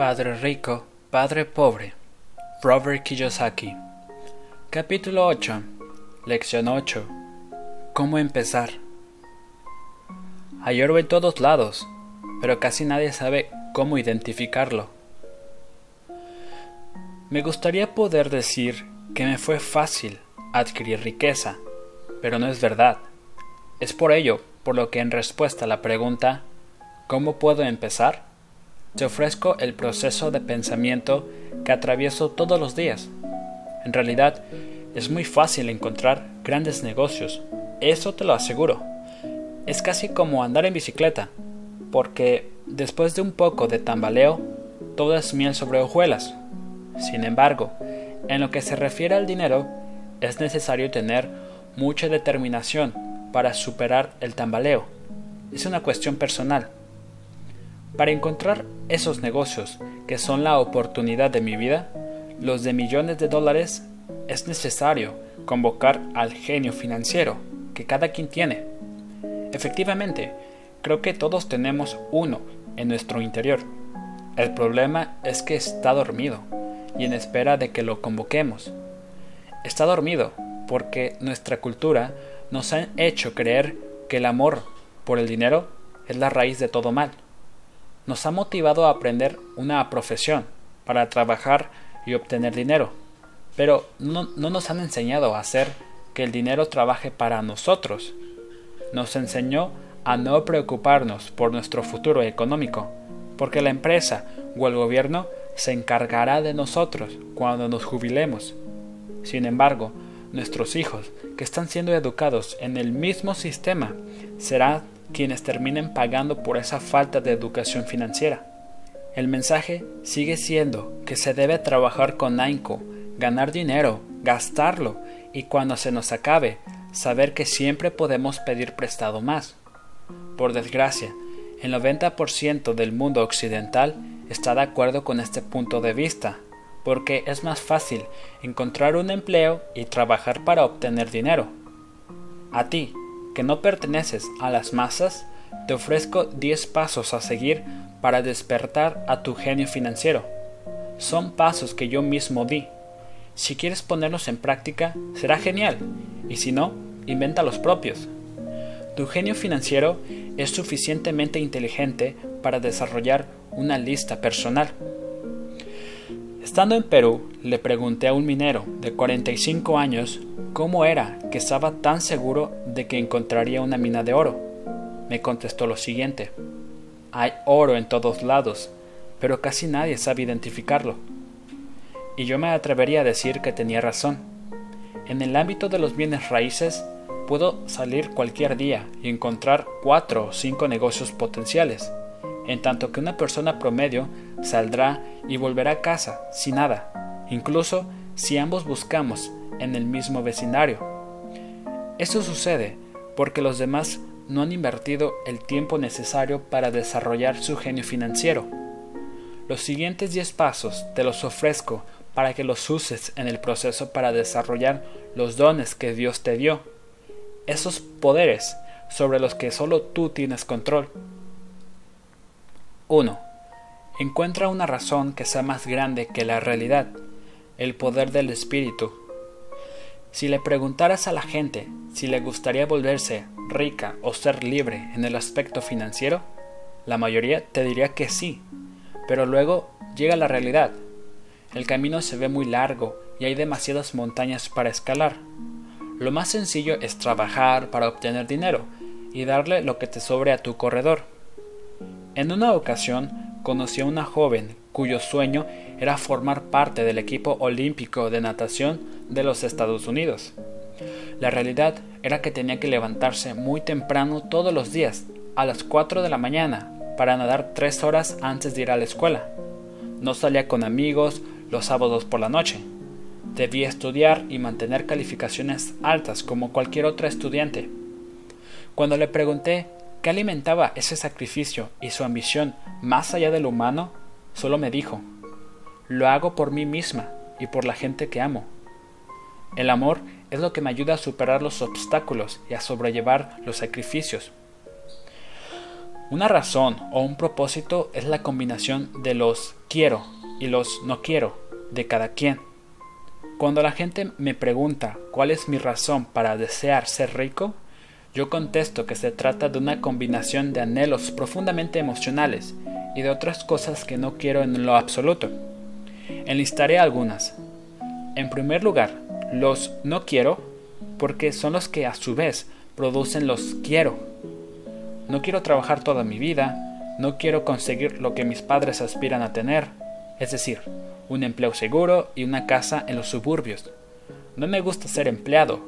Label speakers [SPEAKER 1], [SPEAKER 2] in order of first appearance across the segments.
[SPEAKER 1] Padre Rico, Padre Pobre. Robert Kiyosaki. Capítulo 8. Lección 8. ¿Cómo empezar? Hay oro en todos lados, pero casi nadie sabe cómo identificarlo. Me gustaría poder decir que me fue fácil adquirir riqueza, pero no es verdad. Es por ello por lo que en respuesta a la pregunta ¿Cómo puedo empezar? Te ofrezco el proceso de pensamiento que atravieso todos los días. En realidad, es muy fácil encontrar grandes negocios, eso te lo aseguro. Es casi como andar en bicicleta, porque después de un poco de tambaleo, todo es miel sobre hojuelas. Sin embargo, en lo que se refiere al dinero, es necesario tener mucha determinación para superar el tambaleo. Es una cuestión personal. Para encontrar esos negocios que son la oportunidad de mi vida, los de millones de dólares, es necesario convocar al genio financiero que cada quien tiene. Efectivamente, creo que todos tenemos uno en nuestro interior. El problema es que está dormido y en espera de que lo convoquemos. Está dormido porque nuestra cultura nos ha hecho creer que el amor por el dinero es la raíz de todo mal nos ha motivado a aprender una profesión para trabajar y obtener dinero, pero no, nos han enseñado a hacer que el dinero trabaje para nosotros. Nos enseñó a no preocuparnos por nuestro futuro económico, porque la empresa o el gobierno se encargará de nosotros cuando nos jubilemos. Sin embargo, nuestros hijos, que están siendo educados en el mismo sistema, serán quienes terminen pagando por esa falta de educación financiera. El mensaje sigue siendo que se debe trabajar con AINCO, ganar dinero, gastarlo y cuando se nos acabe, saber que siempre podemos pedir prestado más. Por desgracia, el 90% del mundo occidental está de acuerdo con este punto de vista, porque es más fácil encontrar un empleo y trabajar para obtener dinero. A ti, que no perteneces a las masas, te ofrezco 10 pasos a seguir para despertar a tu genio financiero. Son pasos que yo mismo di. Si quieres ponerlos en práctica, será genial, y si no, inventa los propios. Tu genio financiero es suficientemente inteligente para desarrollar una lista personal. Estando en Perú, le pregunté a un minero de 45 años cómo era que estaba tan seguro de que encontraría una mina de oro. Me contestó lo siguiente. Hay oro en todos lados, pero casi nadie sabe identificarlo. Y yo me atrevería a decir que tenía razón. En el ámbito de los bienes raíces, puedo salir cualquier día y encontrar cuatro o cinco negocios potenciales en tanto que una persona promedio saldrá y volverá a casa sin nada, incluso si ambos buscamos en el mismo vecindario. Esto sucede porque los demás no han invertido el tiempo necesario para desarrollar su genio financiero. Los siguientes 10 pasos te los ofrezco para que los uses en el proceso para desarrollar los dones que Dios te dio, esos poderes sobre los que solo tú tienes control. 1. Encuentra una razón que sea más grande que la realidad, el poder del espíritu. Si le preguntaras a la gente si le gustaría volverse rica o ser libre en el aspecto financiero, la mayoría te diría que sí, pero luego llega la realidad. El camino se ve muy largo y hay demasiadas montañas para escalar. Lo más sencillo es trabajar para obtener dinero y darle lo que te sobre a tu corredor. En una ocasión conocí a una joven cuyo sueño era formar parte del equipo olímpico de natación de los Estados Unidos. La realidad era que tenía que levantarse muy temprano todos los días, a las 4 de la mañana, para nadar tres horas antes de ir a la escuela. No salía con amigos los sábados por la noche. Debía estudiar y mantener calificaciones altas como cualquier otra estudiante. Cuando le pregunté ¿Qué alimentaba ese sacrificio y su ambición más allá de lo humano? Solo me dijo, lo hago por mí misma y por la gente que amo. El amor es lo que me ayuda a superar los obstáculos y a sobrellevar los sacrificios. Una razón o un propósito es la combinación de los quiero y los no quiero de cada quien. Cuando la gente me pregunta cuál es mi razón para desear ser rico, yo contesto que se trata de una combinación de anhelos profundamente emocionales y de otras cosas que no quiero en lo absoluto. Enlistaré algunas. En primer lugar, los no quiero porque son los que a su vez producen los quiero. No quiero trabajar toda mi vida, no quiero conseguir lo que mis padres aspiran a tener, es decir, un empleo seguro y una casa en los suburbios. No me gusta ser empleado,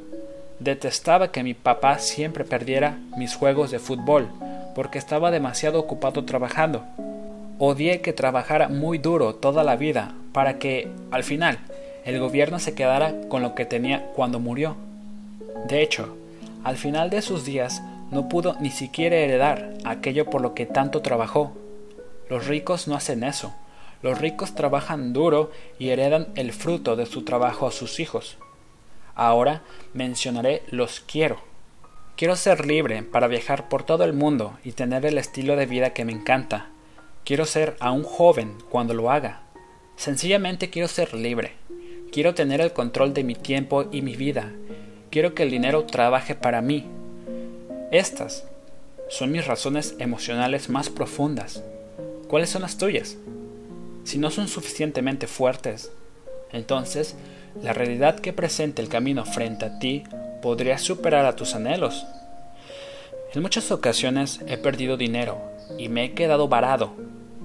[SPEAKER 1] Detestaba que mi papá siempre perdiera mis juegos de fútbol, porque estaba demasiado ocupado trabajando. Odié que trabajara muy duro toda la vida para que, al final, el gobierno se quedara con lo que tenía cuando murió. De hecho, al final de sus días no pudo ni siquiera heredar aquello por lo que tanto trabajó. Los ricos no hacen eso. Los ricos trabajan duro y heredan el fruto de su trabajo a sus hijos. Ahora mencionaré los quiero. Quiero ser libre para viajar por todo el mundo y tener el estilo de vida que me encanta. Quiero ser aún joven cuando lo haga. Sencillamente quiero ser libre. Quiero tener el control de mi tiempo y mi vida. Quiero que el dinero trabaje para mí. Estas son mis razones emocionales más profundas. ¿Cuáles son las tuyas? Si no son suficientemente fuertes, entonces la realidad que presenta el camino frente a ti podría superar a tus anhelos. En muchas ocasiones he perdido dinero y me he quedado varado,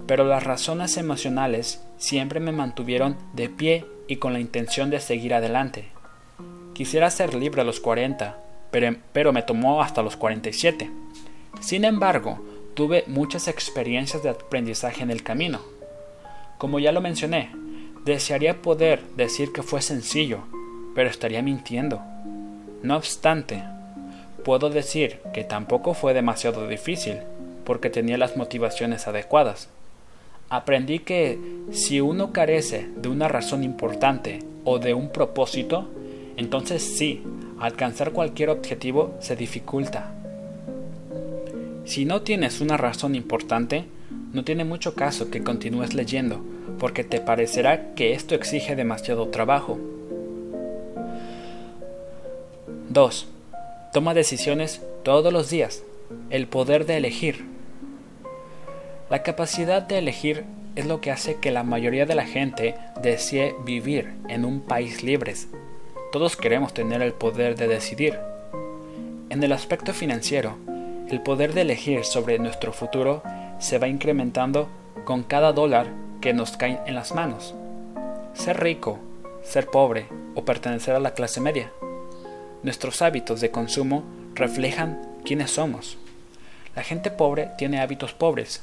[SPEAKER 1] pero las razones emocionales siempre me mantuvieron de pie y con la intención de seguir adelante. Quisiera ser libre a los 40, pero, pero me tomó hasta los 47. Sin embargo, tuve muchas experiencias de aprendizaje en el camino. Como ya lo mencioné, Desearía poder decir que fue sencillo, pero estaría mintiendo. No obstante, puedo decir que tampoco fue demasiado difícil, porque tenía las motivaciones adecuadas. Aprendí que si uno carece de una razón importante o de un propósito, entonces sí, alcanzar cualquier objetivo se dificulta. Si no tienes una razón importante, no tiene mucho caso que continúes leyendo, porque te parecerá que esto exige demasiado trabajo. 2. Toma decisiones todos los días. El poder de elegir. La capacidad de elegir es lo que hace que la mayoría de la gente desee vivir en un país libre. Todos queremos tener el poder de decidir. En el aspecto financiero, el poder de elegir sobre nuestro futuro se va incrementando con cada dólar que nos cae en las manos. Ser rico, ser pobre o pertenecer a la clase media. Nuestros hábitos de consumo reflejan quiénes somos. La gente pobre tiene hábitos pobres.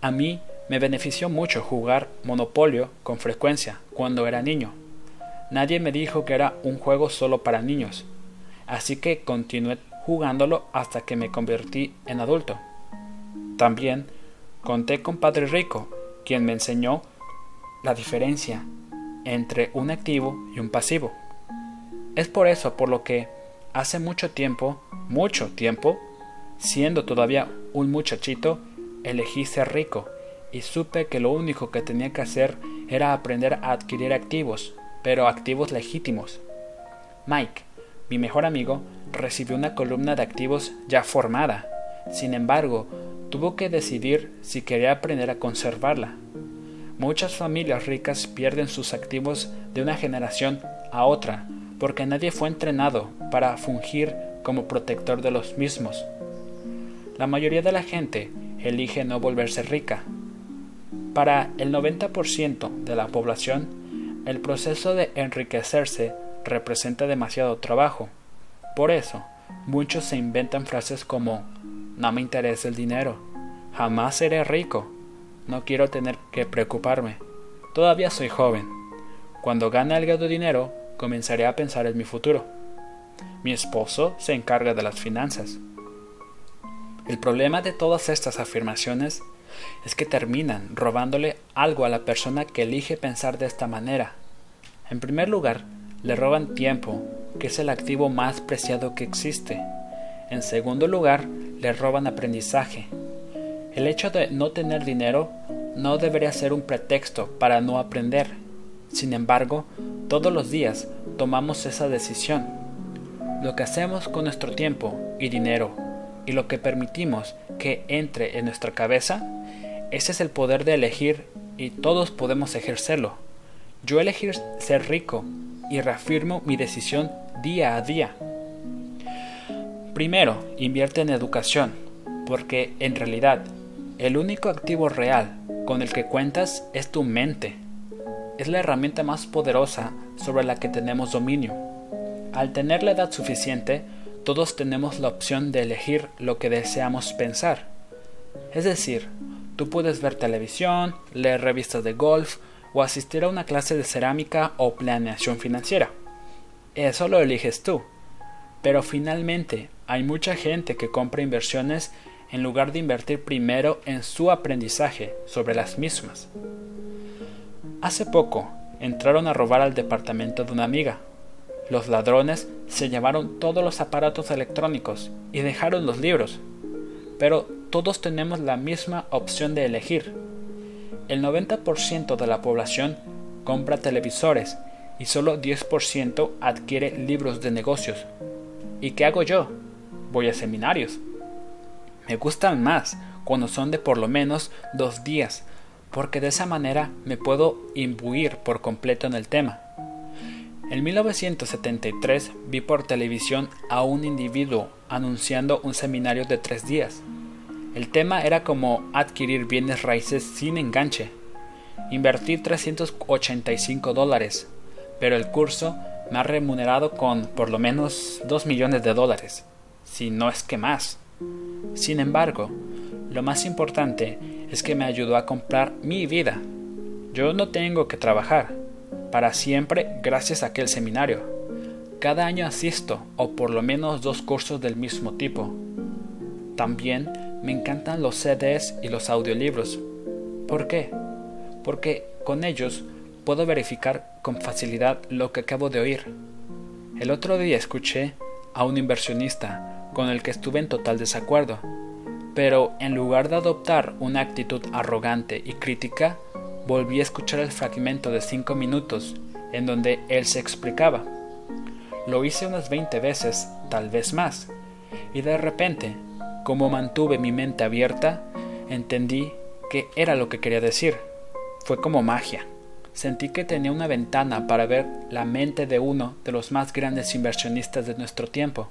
[SPEAKER 1] A mí me benefició mucho jugar Monopolio con frecuencia cuando era niño. Nadie me dijo que era un juego solo para niños, así que continué jugándolo hasta que me convertí en adulto. También conté con Padre Rico, quien me enseñó la diferencia entre un activo y un pasivo. Es por eso por lo que hace mucho tiempo, mucho tiempo, siendo todavía un muchachito, elegí ser rico y supe que lo único que tenía que hacer era aprender a adquirir activos, pero activos legítimos. Mike, mi mejor amigo, recibió una columna de activos ya formada. Sin embargo, tuvo que decidir si quería aprender a conservarla. Muchas familias ricas pierden sus activos de una generación a otra porque nadie fue entrenado para fungir como protector de los mismos. La mayoría de la gente elige no volverse rica. Para el 90% de la población, el proceso de enriquecerse representa demasiado trabajo. Por eso, muchos se inventan frases como no me interesa el dinero. Jamás seré rico. No quiero tener que preocuparme. Todavía soy joven. Cuando gane algo de dinero, comenzaré a pensar en mi futuro. Mi esposo se encarga de las finanzas. El problema de todas estas afirmaciones es que terminan robándole algo a la persona que elige pensar de esta manera. En primer lugar, le roban tiempo, que es el activo más preciado que existe. En segundo lugar, le roban aprendizaje. El hecho de no tener dinero no debería ser un pretexto para no aprender. Sin embargo, todos los días tomamos esa decisión. Lo que hacemos con nuestro tiempo y dinero y lo que permitimos que entre en nuestra cabeza, ese es el poder de elegir y todos podemos ejercerlo. Yo elegir ser rico y reafirmo mi decisión día a día. Primero, invierte en educación, porque en realidad el único activo real con el que cuentas es tu mente. Es la herramienta más poderosa sobre la que tenemos dominio. Al tener la edad suficiente, todos tenemos la opción de elegir lo que deseamos pensar. Es decir, tú puedes ver televisión, leer revistas de golf o asistir a una clase de cerámica o planeación financiera. Eso lo eliges tú. Pero finalmente hay mucha gente que compra inversiones en lugar de invertir primero en su aprendizaje sobre las mismas. Hace poco entraron a robar al departamento de una amiga. Los ladrones se llevaron todos los aparatos electrónicos y dejaron los libros. Pero todos tenemos la misma opción de elegir. El 90% de la población compra televisores y solo 10% adquiere libros de negocios. ¿Y qué hago yo? Voy a seminarios. Me gustan más cuando son de por lo menos dos días, porque de esa manera me puedo imbuir por completo en el tema. En 1973 vi por televisión a un individuo anunciando un seminario de tres días. El tema era como adquirir bienes raíces sin enganche. Invertí 385 dólares, pero el curso me ha remunerado con por lo menos 2 millones de dólares, si no es que más. Sin embargo, lo más importante es que me ayudó a comprar mi vida. Yo no tengo que trabajar, para siempre gracias a aquel seminario. Cada año asisto, o por lo menos dos cursos del mismo tipo. También me encantan los CDs y los audiolibros. ¿Por qué? Porque con ellos puedo verificar con facilidad lo que acabo de oír. El otro día escuché a un inversionista con el que estuve en total desacuerdo, pero en lugar de adoptar una actitud arrogante y crítica, volví a escuchar el fragmento de cinco minutos en donde él se explicaba. Lo hice unas veinte veces, tal vez más, y de repente, como mantuve mi mente abierta, entendí que era lo que quería decir. Fue como magia sentí que tenía una ventana para ver la mente de uno de los más grandes inversionistas de nuestro tiempo.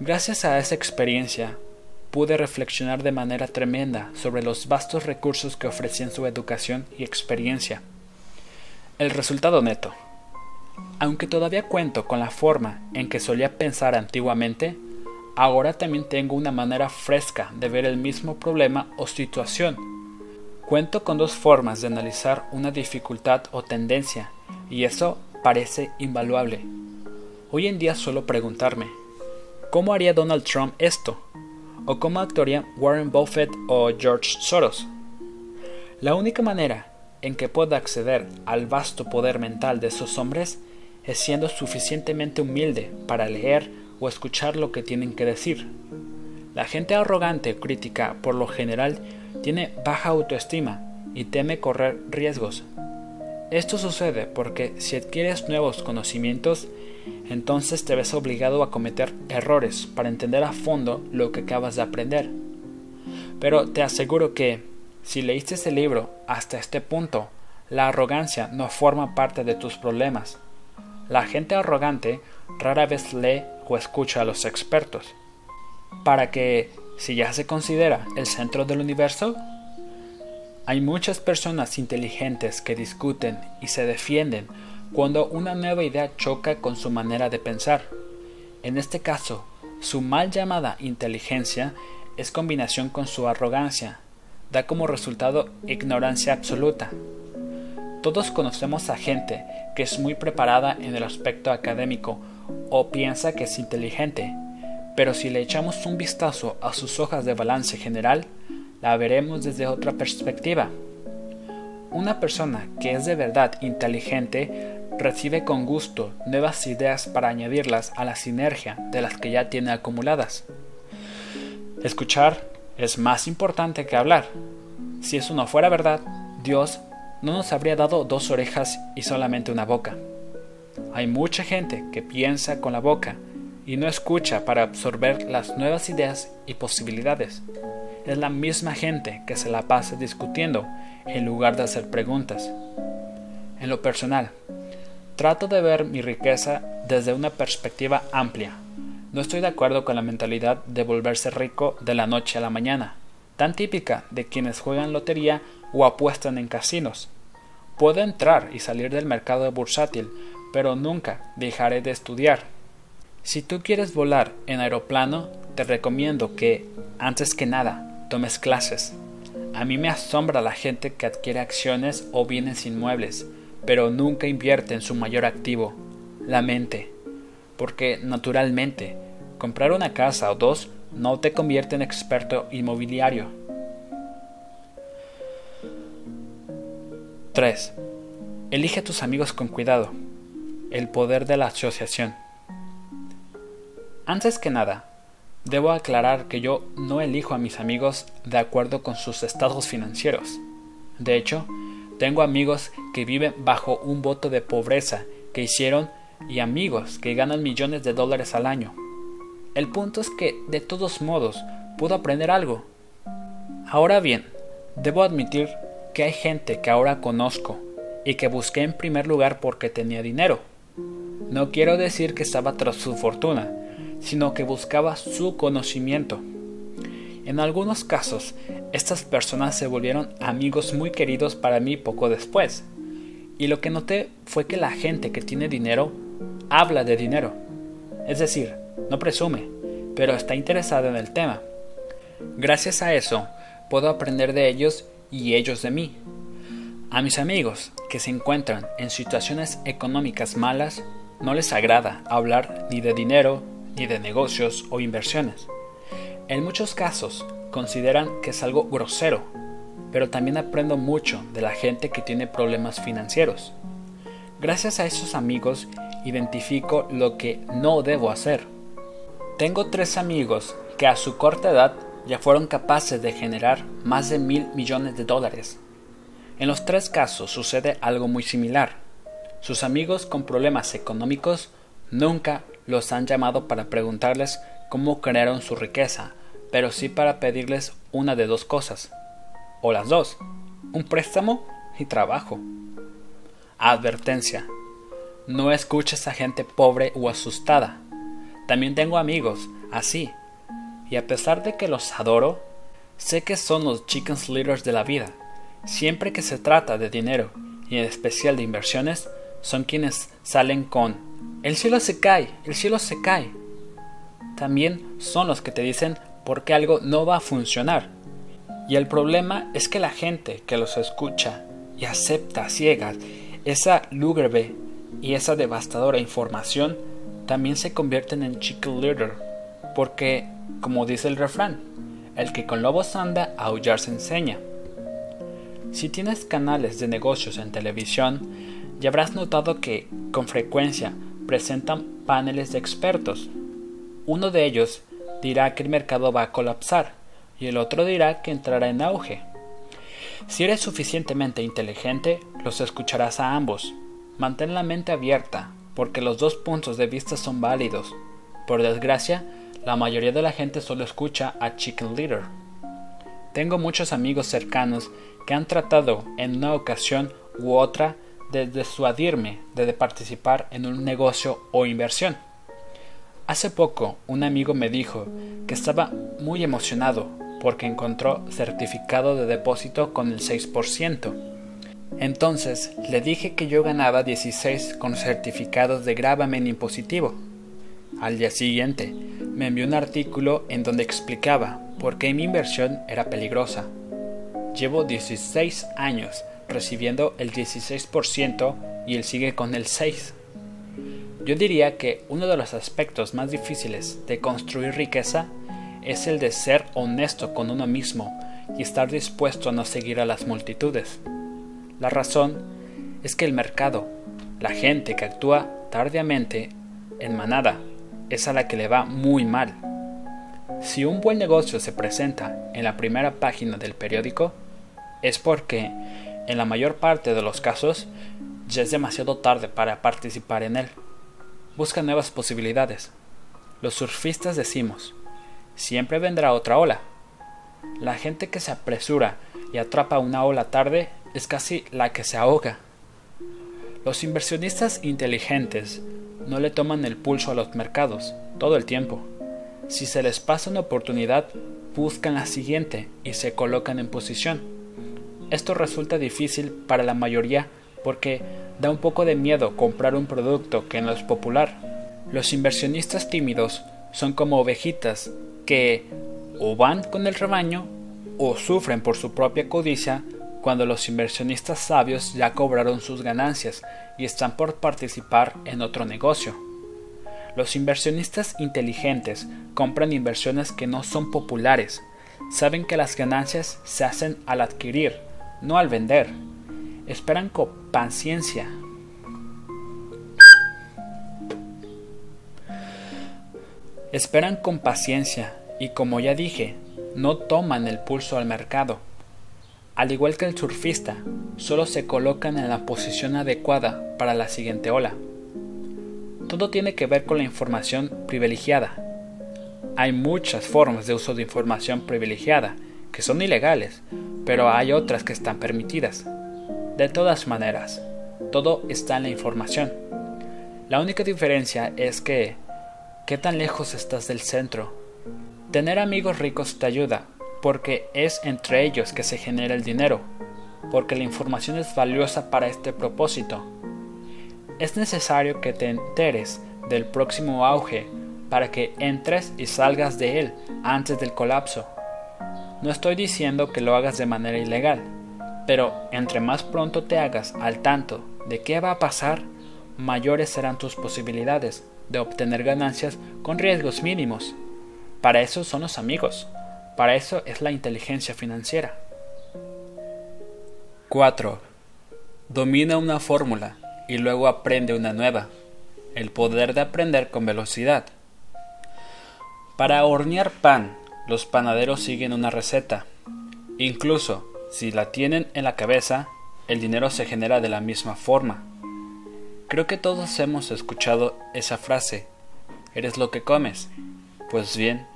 [SPEAKER 1] Gracias a esa experiencia, pude reflexionar de manera tremenda sobre los vastos recursos que ofrecían su educación y experiencia. El resultado neto. Aunque todavía cuento con la forma en que solía pensar antiguamente, ahora también tengo una manera fresca de ver el mismo problema o situación Cuento con dos formas de analizar una dificultad o tendencia, y eso parece invaluable. Hoy en día suelo preguntarme, ¿cómo haría Donald Trump esto? ¿O cómo actuaría Warren Buffett o George Soros? La única manera en que pueda acceder al vasto poder mental de esos hombres es siendo suficientemente humilde para leer o escuchar lo que tienen que decir. La gente arrogante o crítica por lo general tiene baja autoestima y teme correr riesgos. Esto sucede porque si adquieres nuevos conocimientos, entonces te ves obligado a cometer errores para entender a fondo lo que acabas de aprender. Pero te aseguro que, si leíste ese libro hasta este punto, la arrogancia no forma parte de tus problemas. La gente arrogante rara vez lee o escucha a los expertos. Para que si ya se considera el centro del universo, hay muchas personas inteligentes que discuten y se defienden cuando una nueva idea choca con su manera de pensar. En este caso, su mal llamada inteligencia es combinación con su arrogancia, da como resultado ignorancia absoluta. Todos conocemos a gente que es muy preparada en el aspecto académico o piensa que es inteligente, pero si le echamos un vistazo a sus hojas de balance general, la veremos desde otra perspectiva. Una persona que es de verdad inteligente recibe con gusto nuevas ideas para añadirlas a la sinergia de las que ya tiene acumuladas. Escuchar, es más importante que hablar. Si eso no fuera verdad, Dios no nos habría dado dos orejas y solamente una boca. Hay mucha gente que piensa con la boca y no escucha para absorber las nuevas ideas y posibilidades. Es la misma gente que se la pasa discutiendo en lugar de hacer preguntas. En lo personal, trato de ver mi riqueza desde una perspectiva amplia. No estoy de acuerdo con la mentalidad de volverse rico de la noche a la mañana, tan típica de quienes juegan lotería o apuestan en casinos. Puedo entrar y salir del mercado bursátil, pero nunca dejaré de estudiar. Si tú quieres volar en aeroplano, te recomiendo que, antes que nada, tomes clases. A mí me asombra la gente que adquiere acciones o bienes inmuebles, pero nunca invierte en su mayor activo, la mente. Porque, naturalmente, comprar una casa o dos no te convierte en experto inmobiliario. 3. Elige a tus amigos con cuidado. El poder de la asociación. Antes que nada, debo aclarar que yo no elijo a mis amigos de acuerdo con sus estados financieros. De hecho, tengo amigos que viven bajo un voto de pobreza que hicieron y amigos que ganan millones de dólares al año. El punto es que, de todos modos, puedo aprender algo. Ahora bien, debo admitir que hay gente que ahora conozco y que busqué en primer lugar porque tenía dinero. No quiero decir que estaba tras su fortuna, sino que buscaba su conocimiento. En algunos casos, estas personas se volvieron amigos muy queridos para mí poco después. Y lo que noté fue que la gente que tiene dinero habla de dinero. Es decir, no presume, pero está interesada en el tema. Gracias a eso, puedo aprender de ellos y ellos de mí. A mis amigos que se encuentran en situaciones económicas malas, no les agrada hablar ni de dinero, ni de negocios o inversiones. En muchos casos consideran que es algo grosero, pero también aprendo mucho de la gente que tiene problemas financieros. Gracias a esos amigos identifico lo que no debo hacer. Tengo tres amigos que a su corta edad ya fueron capaces de generar más de mil millones de dólares. En los tres casos sucede algo muy similar. Sus amigos con problemas económicos nunca los han llamado para preguntarles cómo crearon su riqueza, pero sí para pedirles una de dos cosas, o las dos, un préstamo y trabajo. Advertencia. No escuches a gente pobre o asustada. También tengo amigos así y a pesar de que los adoro, sé que son los chicken leaders de la vida. Siempre que se trata de dinero, y en especial de inversiones, son quienes salen con el cielo se cae, el cielo se cae. También son los que te dicen por qué algo no va a funcionar. Y el problema es que la gente que los escucha y acepta ciegas esa lúgubre y esa devastadora información también se convierten en chicken leader porque como dice el refrán, el que con lobos anda, a aullar se enseña. Si tienes canales de negocios en televisión, ya habrás notado que, con frecuencia, presentan paneles de expertos. Uno de ellos dirá que el mercado va a colapsar y el otro dirá que entrará en auge. Si eres suficientemente inteligente, los escucharás a ambos. Mantén la mente abierta, porque los dos puntos de vista son válidos. Por desgracia, la mayoría de la gente solo escucha a Chicken Leader. Tengo muchos amigos cercanos que han tratado en una ocasión u otra de disuadirme de participar en un negocio o inversión. Hace poco un amigo me dijo que estaba muy emocionado porque encontró certificado de depósito con el 6%. Entonces le dije que yo ganaba 16 con certificados de gravamen impositivo. Al día siguiente me envió un artículo en donde explicaba por qué mi inversión era peligrosa. Llevo 16 años recibiendo el 16% y él sigue con el 6%. Yo diría que uno de los aspectos más difíciles de construir riqueza es el de ser honesto con uno mismo y estar dispuesto a no seguir a las multitudes. La razón es que el mercado, la gente que actúa tardíamente, en manada, es a la que le va muy mal. Si un buen negocio se presenta en la primera página del periódico, es porque, en la mayor parte de los casos, ya es demasiado tarde para participar en él. Busca nuevas posibilidades. Los surfistas decimos, siempre vendrá otra ola. La gente que se apresura y atrapa una ola tarde es casi la que se ahoga. Los inversionistas inteligentes no le toman el pulso a los mercados todo el tiempo. Si se les pasa una oportunidad, buscan la siguiente y se colocan en posición. Esto resulta difícil para la mayoría porque da un poco de miedo comprar un producto que no es popular. Los inversionistas tímidos son como ovejitas que o van con el rebaño o sufren por su propia codicia cuando los inversionistas sabios ya cobraron sus ganancias y están por participar en otro negocio. Los inversionistas inteligentes compran inversiones que no son populares, saben que las ganancias se hacen al adquirir, no al vender. Esperan con paciencia. Esperan con paciencia y como ya dije, no toman el pulso al mercado. Al igual que el surfista, solo se colocan en la posición adecuada para la siguiente ola. Todo tiene que ver con la información privilegiada. Hay muchas formas de uso de información privilegiada que son ilegales, pero hay otras que están permitidas. De todas maneras, todo está en la información. La única diferencia es que, ¿qué tan lejos estás del centro? Tener amigos ricos te ayuda, porque es entre ellos que se genera el dinero, porque la información es valiosa para este propósito. Es necesario que te enteres del próximo auge para que entres y salgas de él antes del colapso. No estoy diciendo que lo hagas de manera ilegal, pero entre más pronto te hagas al tanto de qué va a pasar, mayores serán tus posibilidades de obtener ganancias con riesgos mínimos. Para eso son los amigos. Para eso es la inteligencia financiera. 4. Domina una fórmula y luego aprende una nueva. El poder de aprender con velocidad. Para hornear pan, los panaderos siguen una receta. Incluso si la tienen en la cabeza, el dinero se genera de la misma forma. Creo que todos hemos escuchado esa frase. Eres lo que comes. Pues bien,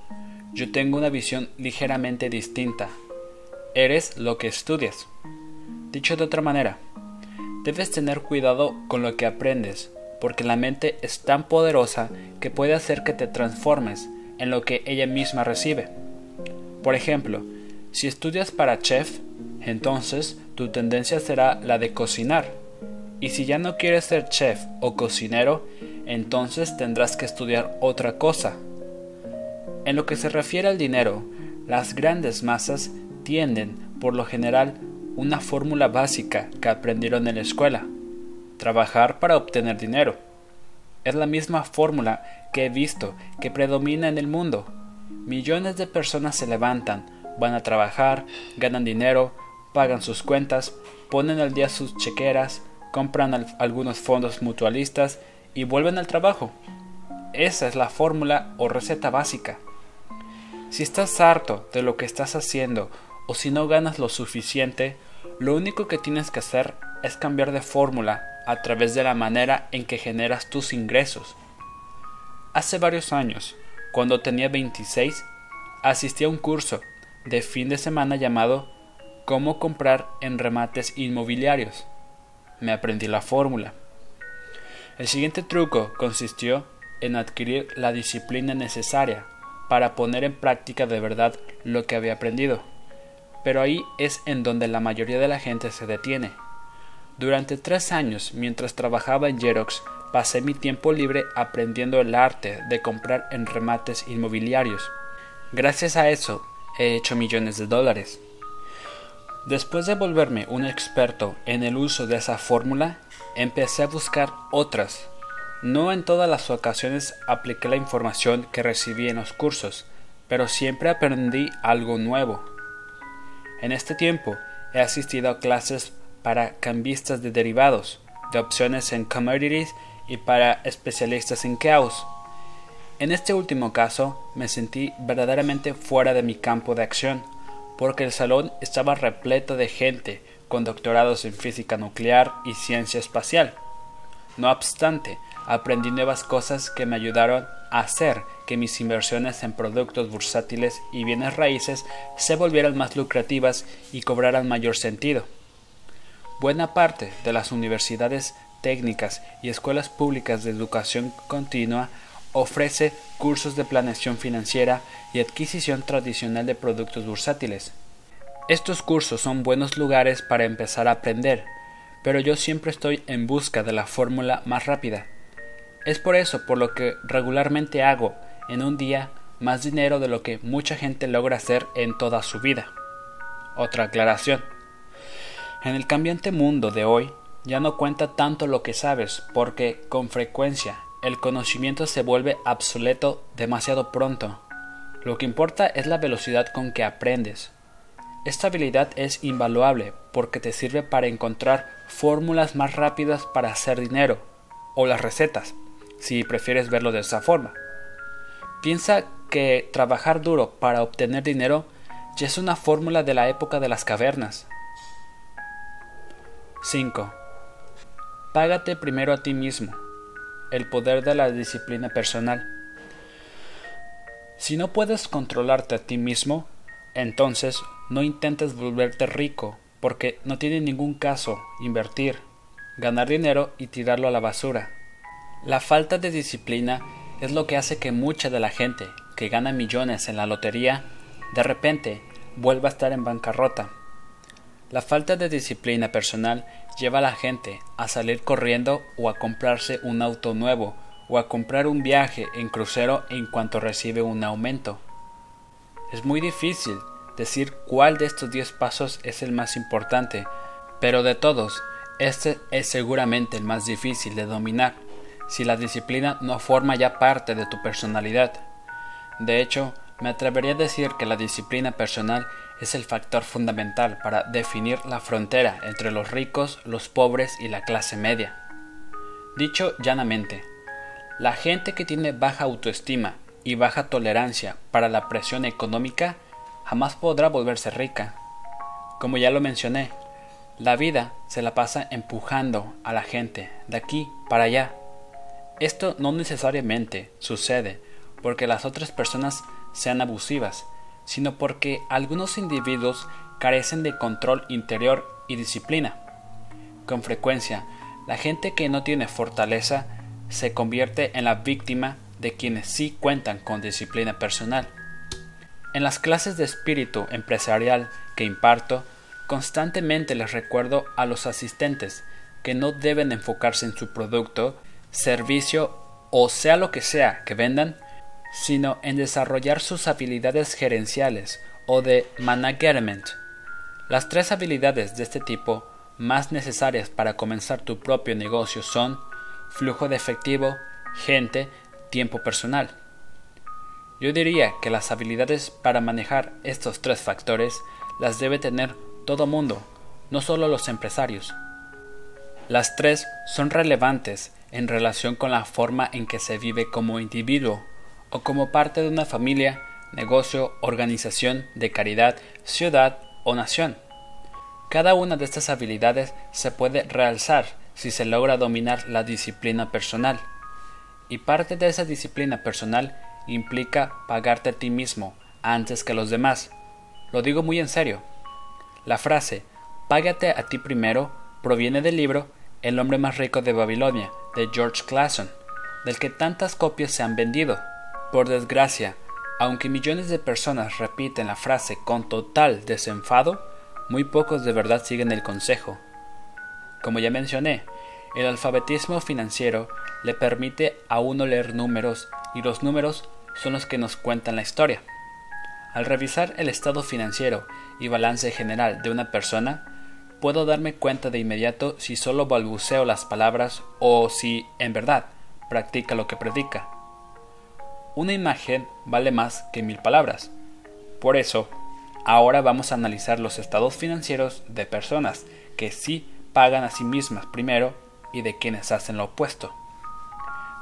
[SPEAKER 1] yo tengo una visión ligeramente distinta. Eres lo que estudias. Dicho de otra manera, debes tener cuidado con lo que aprendes, porque la mente es tan poderosa que puede hacer que te transformes en lo que ella misma recibe. Por ejemplo, si estudias para chef, entonces tu tendencia será la de cocinar. Y si ya no quieres ser chef o cocinero, entonces tendrás que estudiar otra cosa, en lo que se refiere al dinero, las grandes masas tienden, por lo general, una fórmula básica que aprendieron en la escuela. Trabajar para obtener dinero. Es la misma fórmula que he visto que predomina en el mundo. Millones de personas se levantan, van a trabajar, ganan dinero, pagan sus cuentas, ponen al día sus chequeras, compran algunos fondos mutualistas y vuelven al trabajo. Esa es la fórmula o receta básica. Si estás harto de lo que estás haciendo o si no ganas lo suficiente, lo único que tienes que hacer es cambiar de fórmula a través de la manera en que generas tus ingresos. Hace varios años, cuando tenía 26, asistí a un curso de fin de semana llamado Cómo comprar en remates inmobiliarios. Me aprendí la fórmula. El siguiente truco consistió en adquirir la disciplina necesaria para poner en práctica de verdad lo que había aprendido. Pero ahí es en donde la mayoría de la gente se detiene. Durante tres años, mientras trabajaba en Xerox, pasé mi tiempo libre aprendiendo el arte de comprar en remates inmobiliarios. Gracias a eso, he hecho millones de dólares. Después de volverme un experto en el uso de esa fórmula, empecé a buscar otras no en todas las ocasiones apliqué la información que recibí en los cursos, pero siempre aprendí algo nuevo. En este tiempo he asistido a clases para cambistas de derivados, de opciones en commodities y para especialistas en chaos. En este último caso me sentí verdaderamente fuera de mi campo de acción, porque el salón estaba repleto de gente con doctorados en física nuclear y ciencia espacial. No obstante, aprendí nuevas cosas que me ayudaron a hacer que mis inversiones en productos bursátiles y bienes raíces se volvieran más lucrativas y cobraran mayor sentido. Buena parte de las universidades técnicas y escuelas públicas de educación continua ofrece cursos de planeación financiera y adquisición tradicional de productos bursátiles. Estos cursos son buenos lugares para empezar a aprender, pero yo siempre estoy en busca de la fórmula más rápida. Es por eso por lo que regularmente hago en un día más dinero de lo que mucha gente logra hacer en toda su vida. Otra aclaración. En el cambiante mundo de hoy ya no cuenta tanto lo que sabes porque con frecuencia el conocimiento se vuelve obsoleto demasiado pronto. Lo que importa es la velocidad con que aprendes. Esta habilidad es invaluable porque te sirve para encontrar fórmulas más rápidas para hacer dinero, o las recetas, si prefieres verlo de esa forma. Piensa que trabajar duro para obtener dinero ya es una fórmula de la época de las cavernas. 5. Págate primero a ti mismo. El poder de la disciplina personal. Si no puedes controlarte a ti mismo, entonces no intentes volverte rico, porque no tiene ningún caso invertir, ganar dinero y tirarlo a la basura. La falta de disciplina es lo que hace que mucha de la gente que gana millones en la lotería de repente vuelva a estar en bancarrota. La falta de disciplina personal lleva a la gente a salir corriendo o a comprarse un auto nuevo o a comprar un viaje en crucero en cuanto recibe un aumento. Es muy difícil decir cuál de estos 10 pasos es el más importante, pero de todos, este es seguramente el más difícil de dominar si la disciplina no forma ya parte de tu personalidad. De hecho, me atrevería a decir que la disciplina personal es el factor fundamental para definir la frontera entre los ricos, los pobres y la clase media. Dicho llanamente, la gente que tiene baja autoestima y baja tolerancia para la presión económica jamás podrá volverse rica. Como ya lo mencioné, la vida se la pasa empujando a la gente de aquí para allá esto no necesariamente sucede porque las otras personas sean abusivas, sino porque algunos individuos carecen de control interior y disciplina. Con frecuencia, la gente que no tiene fortaleza se convierte en la víctima de quienes sí cuentan con disciplina personal. En las clases de espíritu empresarial que imparto, constantemente les recuerdo a los asistentes que no deben enfocarse en su producto, servicio o sea lo que sea que vendan, sino en desarrollar sus habilidades gerenciales o de management. Las tres habilidades de este tipo más necesarias para comenzar tu propio negocio son flujo de efectivo, gente, tiempo personal. Yo diría que las habilidades para manejar estos tres factores las debe tener todo mundo, no solo los empresarios. Las tres son relevantes en relación con la forma en que se vive como individuo o como parte de una familia, negocio, organización de caridad, ciudad o nación. Cada una de estas habilidades se puede realzar si se logra dominar la disciplina personal. Y parte de esa disciplina personal implica pagarte a ti mismo antes que los demás. Lo digo muy en serio. La frase págate a ti primero proviene del libro El hombre más rico de Babilonia de George Clason, del que tantas copias se han vendido. Por desgracia, aunque millones de personas repiten la frase con total desenfado, muy pocos de verdad siguen el consejo. Como ya mencioné, el alfabetismo financiero le permite a uno leer números y los números son los que nos cuentan la historia. Al revisar el estado financiero y balance general de una persona, puedo darme cuenta de inmediato si solo balbuceo las palabras o si, en verdad, practica lo que predica. Una imagen vale más que mil palabras. Por eso, ahora vamos a analizar los estados financieros de personas que sí pagan a sí mismas primero y de quienes hacen lo opuesto.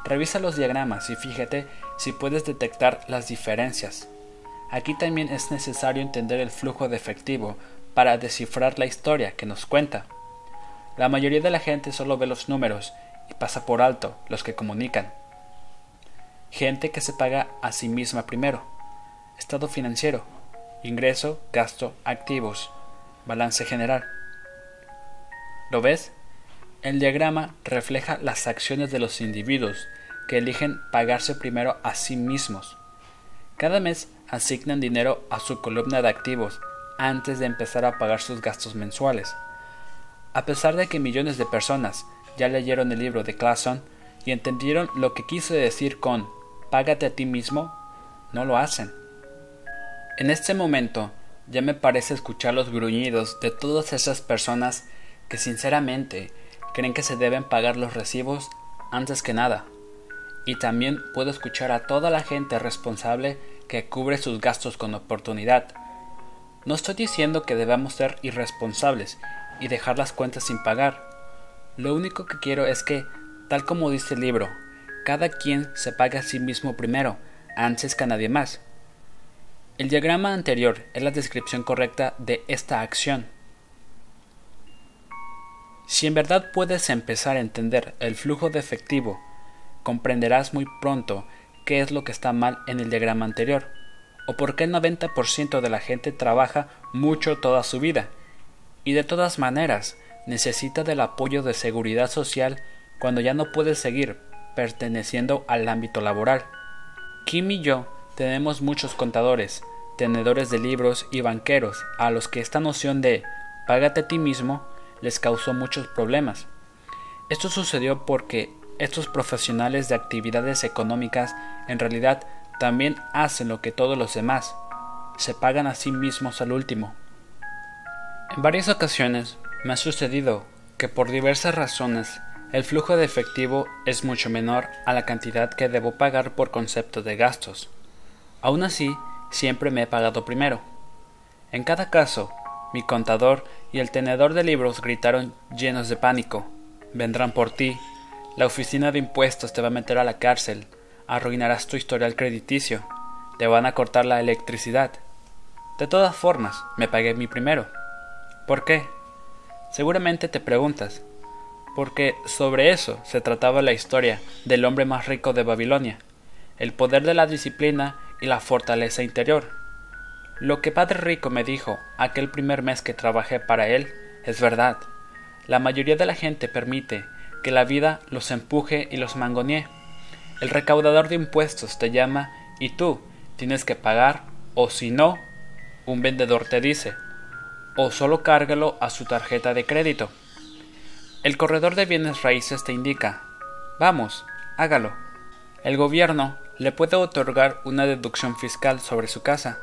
[SPEAKER 1] Revisa los diagramas y fíjate si puedes detectar las diferencias. Aquí también es necesario entender el flujo de efectivo para descifrar la historia que nos cuenta. La mayoría de la gente solo ve los números y pasa por alto los que comunican. Gente que se paga a sí misma primero. Estado financiero. Ingreso, gasto, activos. Balance general. ¿Lo ves? El diagrama refleja las acciones de los individuos que eligen pagarse primero a sí mismos. Cada mes asignan dinero a su columna de activos antes de empezar a pagar sus gastos mensuales. A pesar de que millones de personas ya leyeron el libro de Clason y entendieron lo que quiso decir con págate a ti mismo, no lo hacen. En este momento ya me parece escuchar los gruñidos de todas esas personas que sinceramente creen que se deben pagar los recibos antes que nada. Y también puedo escuchar a toda la gente responsable que cubre sus gastos con oportunidad. No estoy diciendo que debamos ser irresponsables y dejar las cuentas sin pagar. Lo único que quiero es que, tal como dice el libro, cada quien se pague a sí mismo primero, antes que a nadie más. El diagrama anterior es la descripción correcta de esta acción. Si en verdad puedes empezar a entender el flujo de efectivo, comprenderás muy pronto qué es lo que está mal en el diagrama anterior, o por qué el 90% de la gente trabaja mucho toda su vida, y de todas maneras necesita del apoyo de seguridad social cuando ya no puede seguir perteneciendo al ámbito laboral. Kim y yo tenemos muchos contadores, tenedores de libros y banqueros a los que esta noción de págate a ti mismo les causó muchos problemas. Esto sucedió porque estos profesionales de actividades económicas en realidad también hacen lo que todos los demás, se pagan a sí mismos al último. En varias ocasiones me ha sucedido que por diversas razones el flujo de efectivo es mucho menor a la cantidad que debo pagar por concepto de gastos. Aún así, siempre me he pagado primero. En cada caso, mi contador y el tenedor de libros gritaron llenos de pánico. Vendrán por ti. La oficina de impuestos te va a meter a la cárcel. Arruinarás tu historial crediticio. Te van a cortar la electricidad. De todas formas, me pagué mi primero. ¿Por qué? Seguramente te preguntas. Porque sobre eso se trataba la historia del hombre más rico de Babilonia, el poder de la disciplina y la fortaleza interior. Lo que Padre Rico me dijo aquel primer mes que trabajé para él es verdad. La mayoría de la gente permite que la vida los empuje y los mangonee. El recaudador de impuestos te llama y tú tienes que pagar o si no, un vendedor te dice, o solo cárgalo a su tarjeta de crédito. El corredor de bienes raíces te indica, vamos, hágalo. El gobierno le puede otorgar una deducción fiscal sobre su casa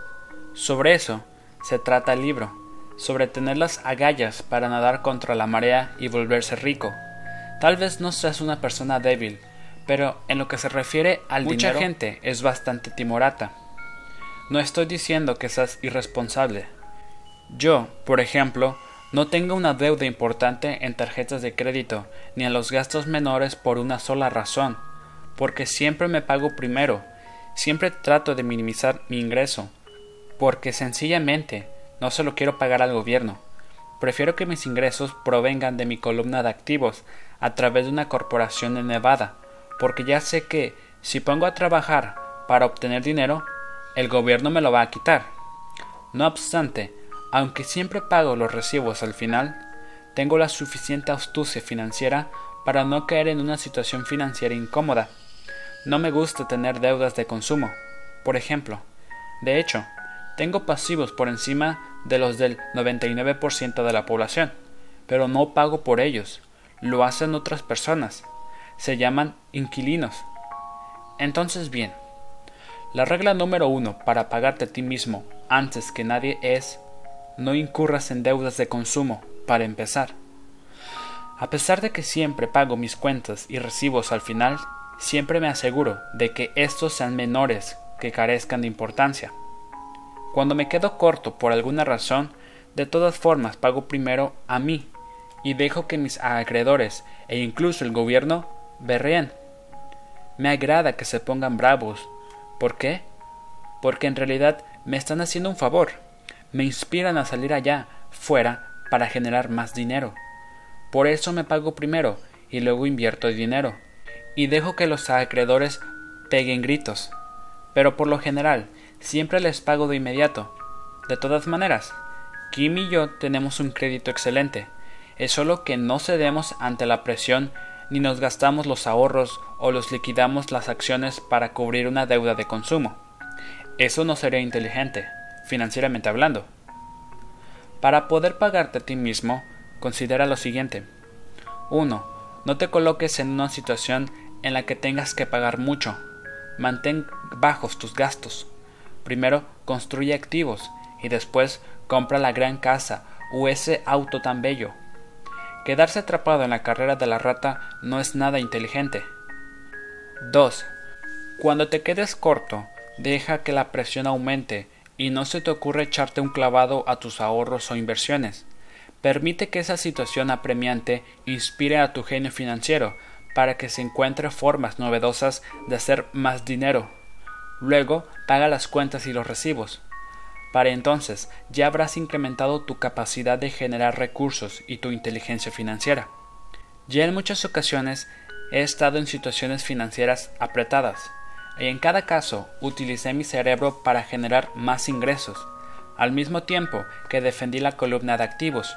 [SPEAKER 1] sobre eso se trata el libro, sobre tener las agallas para nadar contra la marea y volverse rico. Tal vez no seas una persona débil, pero en lo que se refiere al mucha gente es bastante timorata. No estoy diciendo que seas irresponsable. Yo, por ejemplo, no tengo una deuda importante en tarjetas de crédito ni en los gastos menores por una sola razón, porque siempre me pago primero, siempre trato de minimizar mi ingreso, porque sencillamente no se lo quiero pagar al gobierno. Prefiero que mis ingresos provengan de mi columna de activos a través de una corporación en Nevada, porque ya sé que si pongo a trabajar para obtener dinero, el gobierno me lo va a quitar. No obstante, aunque siempre pago los recibos al final, tengo la suficiente astucia financiera para no caer en una situación financiera incómoda. No me gusta tener deudas de consumo, por ejemplo. De hecho, tengo pasivos por encima de los del 99% de la población, pero no pago por ellos. Lo hacen otras personas. Se llaman inquilinos. Entonces bien, la regla número uno para pagarte a ti mismo antes que nadie es no incurras en deudas de consumo, para empezar. A pesar de que siempre pago mis cuentas y recibos al final, siempre me aseguro de que estos sean menores que carezcan de importancia. Cuando me quedo corto por alguna razón, de todas formas pago primero a mí y dejo que mis acreedores e incluso el gobierno berreen. Me agrada que se pongan bravos ¿Por qué? Porque en realidad me están haciendo un favor. Me inspiran a salir allá, fuera, para generar más dinero. Por eso me pago primero y luego invierto el dinero. Y dejo que los acreedores peguen gritos. Pero por lo general, siempre les pago de inmediato. De todas maneras, Kim y yo tenemos un crédito excelente. Es solo que no cedemos ante la presión ni nos gastamos los ahorros o los liquidamos las acciones para cubrir una deuda de consumo. Eso no sería inteligente, financieramente hablando. Para poder pagarte a ti mismo, considera lo siguiente. 1. No te coloques en una situación en la que tengas que pagar mucho. Mantén bajos tus gastos. Primero, construye activos y después compra la gran casa o ese auto tan bello. Quedarse atrapado en la carrera de la rata no es nada inteligente. 2. Cuando te quedes corto, deja que la presión aumente y no se te ocurre echarte un clavado a tus ahorros o inversiones. Permite que esa situación apremiante inspire a tu genio financiero para que se encuentre formas novedosas de hacer más dinero. Luego, paga las cuentas y los recibos. Para entonces ya habrás incrementado tu capacidad de generar recursos y tu inteligencia financiera. Ya en muchas ocasiones he estado en situaciones financieras apretadas, y en cada caso utilicé mi cerebro para generar más ingresos, al mismo tiempo que defendí la columna de activos.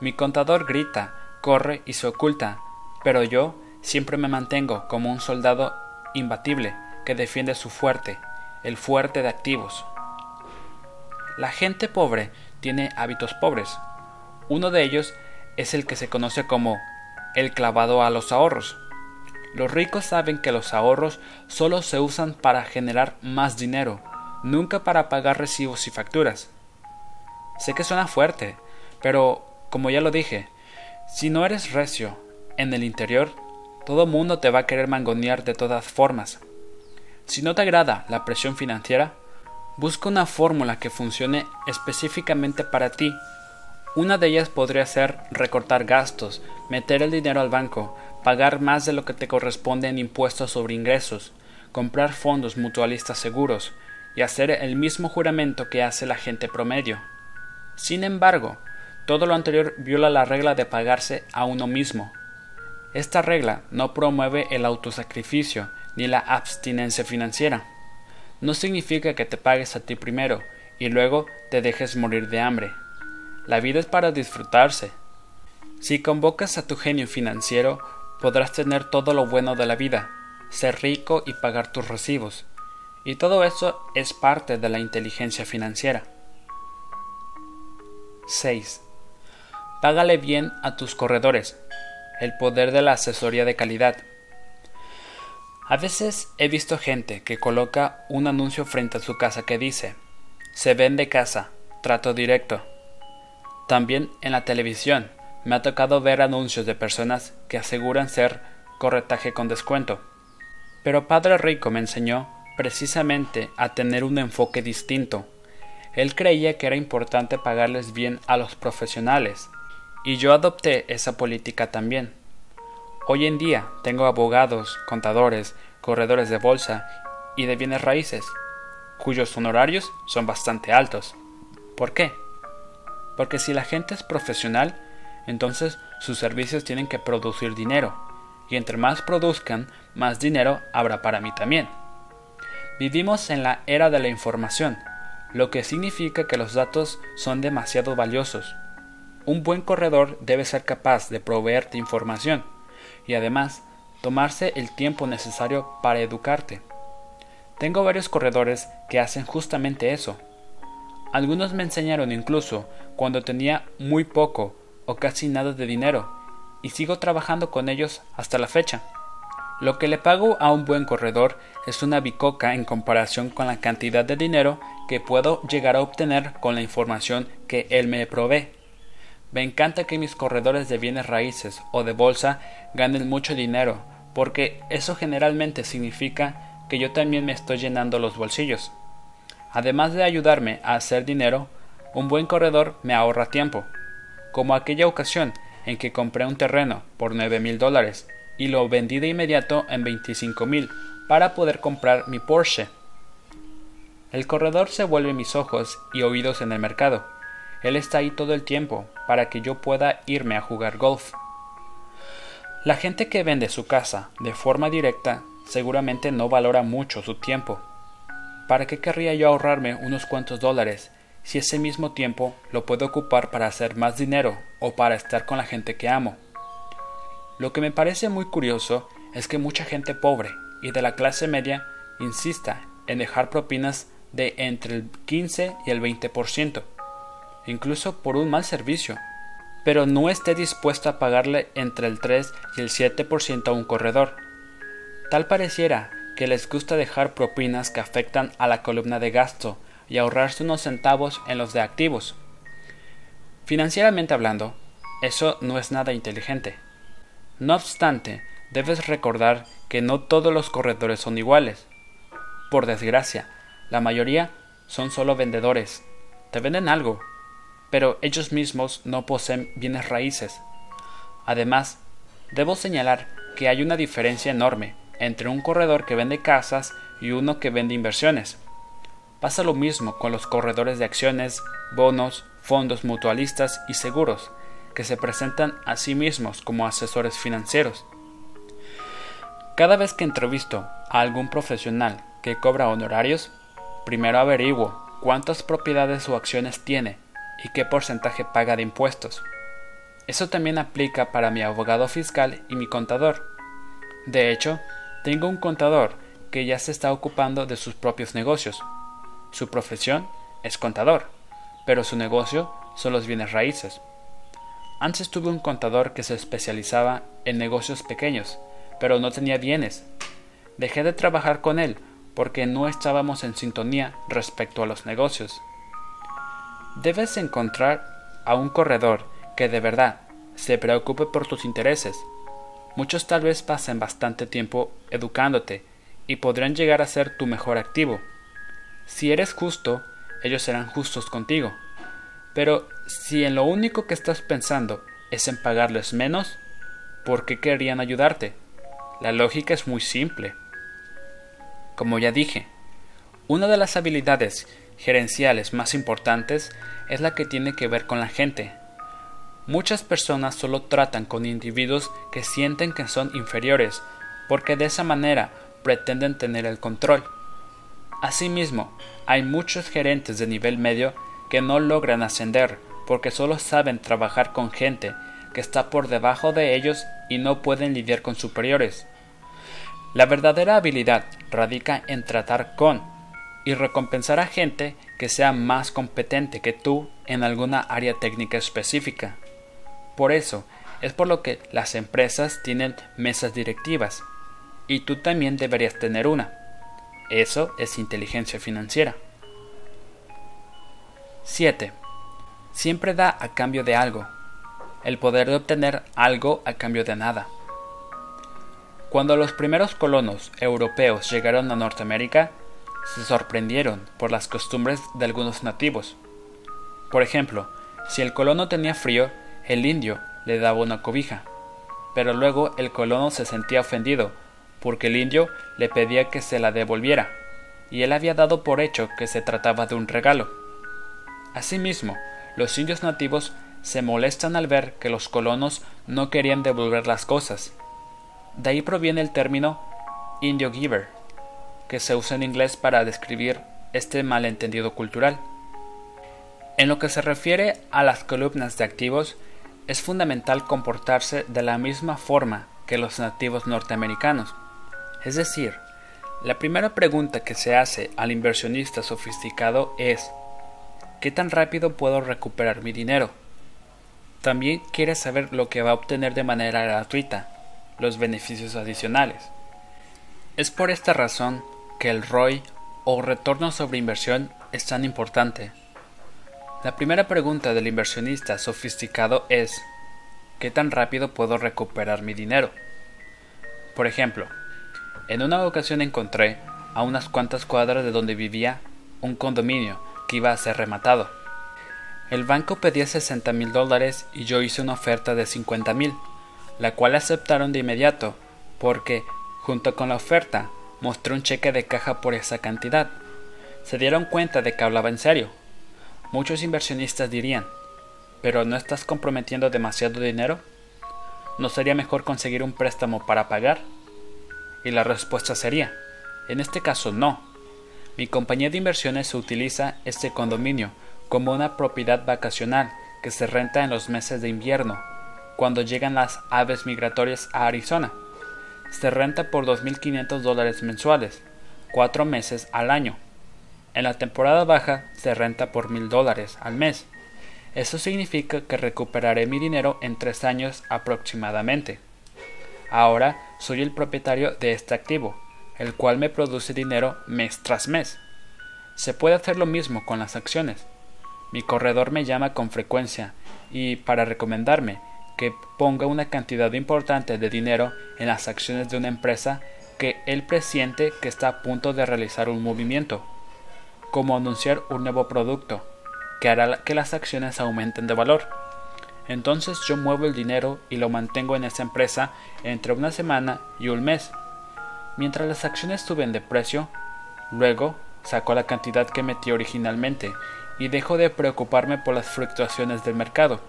[SPEAKER 1] Mi contador grita, corre y se oculta, pero yo siempre me mantengo como un soldado imbatible que defiende su fuerte, el fuerte de activos. La gente pobre tiene hábitos pobres. Uno de ellos es el que se conoce como el clavado a los ahorros. Los ricos saben que los ahorros solo se usan para generar más dinero, nunca para pagar recibos y facturas. Sé que suena fuerte, pero como ya lo dije, si no eres recio en el interior, todo mundo te va a querer mangonear de todas formas. Si no te agrada la presión financiera, Busca una fórmula que funcione específicamente para ti. Una de ellas podría ser recortar gastos, meter el dinero al banco, pagar más de lo que te corresponde en impuestos sobre ingresos, comprar fondos mutualistas seguros y hacer el mismo juramento que hace la gente promedio. Sin embargo, todo lo anterior viola la regla de pagarse a uno mismo. Esta regla no promueve el autosacrificio ni la abstinencia financiera no significa que te pagues a ti primero y luego te dejes morir de hambre. La vida es para disfrutarse. Si convocas a tu genio financiero, podrás tener todo lo bueno de la vida, ser rico y pagar tus recibos. Y todo eso es parte de la inteligencia financiera. 6. Págale bien a tus corredores. El poder de la asesoría de calidad. A veces he visto gente que coloca un anuncio frente a su casa que dice Se vende casa, trato directo. También en la televisión me ha tocado ver anuncios de personas que aseguran ser corretaje con descuento. Pero Padre Rico me enseñó precisamente a tener un enfoque distinto. Él creía que era importante pagarles bien a los profesionales, y yo adopté esa política también. Hoy en día tengo abogados, contadores, corredores de bolsa y de bienes raíces, cuyos honorarios son bastante altos. ¿Por qué? Porque si la gente es profesional, entonces sus servicios tienen que producir dinero, y entre más produzcan, más dinero habrá para mí también. Vivimos en la era de la información, lo que significa que los datos son demasiado valiosos. Un buen corredor debe ser capaz de proveerte información, y además tomarse el tiempo necesario para educarte. Tengo varios corredores que hacen justamente eso. Algunos me enseñaron incluso cuando tenía muy poco o casi nada de dinero, y sigo trabajando con ellos hasta la fecha. Lo que le pago a un buen corredor es una bicoca en comparación con la cantidad de dinero que puedo llegar a obtener con la información que él me provee. Me encanta que mis corredores de bienes raíces o de bolsa ganen mucho dinero, porque eso generalmente significa que yo también me estoy llenando los bolsillos. Además de ayudarme a hacer dinero, un buen corredor me ahorra tiempo, como aquella ocasión en que compré un terreno por nueve mil dólares y lo vendí de inmediato en veinticinco mil para poder comprar mi Porsche. El corredor se vuelve mis ojos y oídos en el mercado. Él está ahí todo el tiempo para que yo pueda irme a jugar golf. La gente que vende su casa de forma directa seguramente no valora mucho su tiempo. ¿Para qué querría yo ahorrarme unos cuantos dólares si ese mismo tiempo lo puedo ocupar para hacer más dinero o para estar con la gente que amo? Lo que me parece muy curioso es que mucha gente pobre y de la clase media insista en dejar propinas de entre el 15 y el 20%, incluso por un mal servicio, pero no esté dispuesto a pagarle entre el 3 y el 7% a un corredor. Tal pareciera que les gusta dejar propinas que afectan a la columna de gasto y ahorrarse unos centavos en los de activos. Financieramente hablando, eso no es nada inteligente. No obstante, debes recordar que no todos los corredores son iguales. Por desgracia, la mayoría son solo vendedores. Te venden algo, pero ellos mismos no poseen bienes raíces. Además, debo señalar que hay una diferencia enorme entre un corredor que vende casas y uno que vende inversiones. Pasa lo mismo con los corredores de acciones, bonos, fondos mutualistas y seguros, que se presentan a sí mismos como asesores financieros. Cada vez que entrevisto a algún profesional que cobra honorarios, primero averiguo cuántas propiedades o acciones tiene y qué porcentaje paga de impuestos. Eso también aplica para mi abogado fiscal y mi contador. De hecho, tengo un contador que ya se está ocupando de sus propios negocios. Su profesión es contador, pero su negocio son los bienes raíces. Antes tuve un contador que se especializaba en negocios pequeños, pero no tenía bienes. Dejé de trabajar con él porque no estábamos en sintonía respecto a los negocios. Debes encontrar a un corredor que de verdad se preocupe por tus intereses. Muchos tal vez pasen bastante tiempo educándote y podrán llegar a ser tu mejor activo. Si eres justo, ellos serán justos contigo. Pero si en lo único que estás pensando es en pagarles menos, ¿por qué querrían ayudarte? La lógica es muy simple. Como ya dije, una de las habilidades gerenciales más importantes es la que tiene que ver con la gente. Muchas personas solo tratan con individuos que sienten que son inferiores, porque de esa manera pretenden tener el control. Asimismo, hay muchos gerentes de nivel medio que no logran ascender porque solo saben trabajar con gente que está por debajo de ellos y no pueden lidiar con superiores. La verdadera habilidad radica en tratar con y recompensar a gente que sea más competente que tú en alguna área técnica específica. Por eso, es por lo que las empresas tienen mesas directivas, y tú también deberías tener una. Eso es inteligencia financiera. 7. Siempre da a cambio de algo. El poder de obtener algo a cambio de nada. Cuando los primeros colonos europeos llegaron a Norteamérica, se sorprendieron por las costumbres de algunos nativos. Por ejemplo, si el colono tenía frío, el indio le daba una cobija, pero luego el colono se sentía ofendido porque el indio le pedía que se la devolviera, y él había dado por hecho que se trataba de un regalo. Asimismo, los indios nativos se molestan al ver que los colonos no querían devolver las cosas, de ahí proviene el término indio giver, que se usa en inglés para describir este malentendido cultural. En lo que se refiere a las columnas de activos, es fundamental comportarse de la misma forma que los nativos norteamericanos. Es decir, la primera pregunta que se hace al inversionista sofisticado es ¿qué tan rápido puedo recuperar mi dinero? También quiere saber lo que va a obtener de manera gratuita, los beneficios adicionales. Es por esta razón que el ROI o retorno sobre inversión es tan importante. La primera pregunta del inversionista sofisticado es ¿qué tan rápido puedo recuperar mi dinero? Por ejemplo, en una ocasión encontré a unas cuantas cuadras de donde vivía un condominio que iba a ser rematado. El banco pedía 60 mil dólares y yo hice una oferta de 50 mil la cual aceptaron de inmediato, porque, junto con la oferta, mostré un cheque de caja por esa cantidad. se dieron cuenta de que hablaba en serio. Muchos inversionistas dirían, ¿pero no estás comprometiendo demasiado dinero? ¿No sería mejor conseguir un préstamo para pagar? Y la respuesta sería, en este caso no. Mi compañía de inversiones utiliza este condominio como una propiedad vacacional que se renta en los meses de invierno, cuando llegan las aves migratorias a Arizona. Se renta por 2.500 dólares mensuales, cuatro meses al año. En la temporada baja se renta por 1.000 dólares al mes. Eso significa que recuperaré mi dinero en tres años aproximadamente. Ahora soy el propietario de este activo, el cual me produce dinero mes tras mes. Se puede hacer lo mismo con las acciones. Mi corredor me llama con frecuencia y para recomendarme que ponga una cantidad importante de dinero en las acciones de una empresa que él presiente que está a punto de realizar un movimiento, como anunciar un nuevo producto, que hará que las acciones aumenten de valor. Entonces yo muevo el dinero y lo mantengo en esa empresa entre una semana y un mes. Mientras las acciones suben de precio, luego saco la cantidad que metí originalmente y dejo de preocuparme por las fluctuaciones del mercado.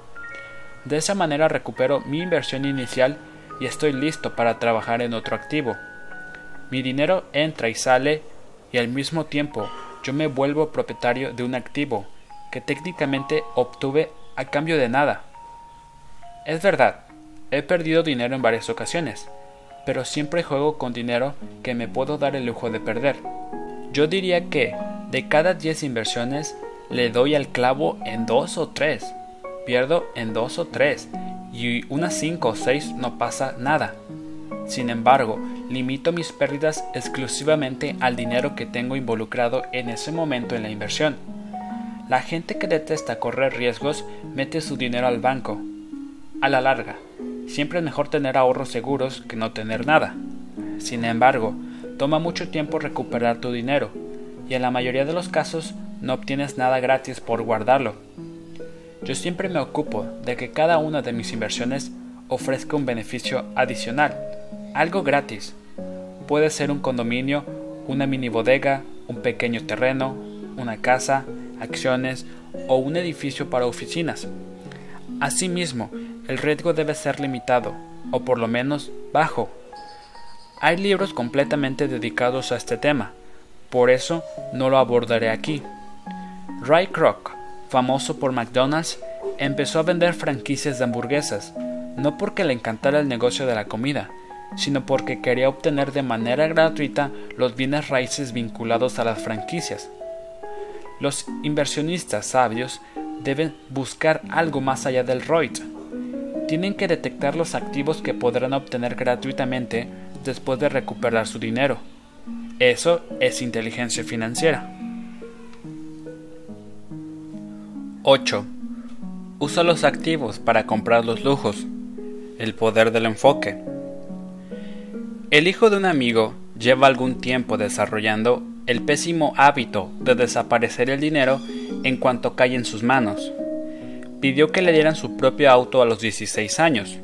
[SPEAKER 1] De esa manera recupero mi inversión inicial y estoy listo para trabajar en otro activo. Mi dinero entra y sale y al mismo tiempo yo me vuelvo propietario de un activo que técnicamente obtuve a cambio de nada. Es verdad, he perdido dinero en varias ocasiones, pero siempre juego con dinero que me puedo dar el lujo de perder. Yo diría que de cada 10 inversiones le doy al clavo en dos o tres, pierdo en dos o tres, y unas cinco o seis no pasa nada. Sin embargo, limito mis pérdidas exclusivamente al dinero que tengo involucrado en ese momento en la inversión. La gente que detesta correr riesgos mete su dinero al banco. A la larga, siempre es mejor tener ahorros seguros que no tener nada. Sin embargo, toma mucho tiempo recuperar tu dinero, y en la mayoría de los casos no obtienes nada gratis por guardarlo. Yo siempre me ocupo de que cada una de mis inversiones ofrezca un beneficio adicional, algo gratis. Puede ser un condominio, una mini bodega, un pequeño terreno, una casa, acciones o un edificio para oficinas. Asimismo, el riesgo debe ser limitado, o por lo menos bajo. Hay libros completamente dedicados a este tema, por eso no lo abordaré aquí. Ray Kroc, famoso por McDonald's, empezó a vender franquicias de hamburguesas, no porque le encantara el negocio de la comida, sino porque quería obtener de manera gratuita los bienes raíces vinculados a las franquicias. Los inversionistas sabios deben buscar algo más allá del ROI. Tienen que detectar los activos que podrán obtener gratuitamente después de recuperar su dinero. Eso es inteligencia financiera. 8. Usa los activos para comprar los lujos. El poder del enfoque. El hijo de un amigo lleva algún tiempo desarrollando el pésimo hábito de desaparecer el dinero en cuanto cae en sus manos. Pidió que le dieran su propio auto a los 16 años.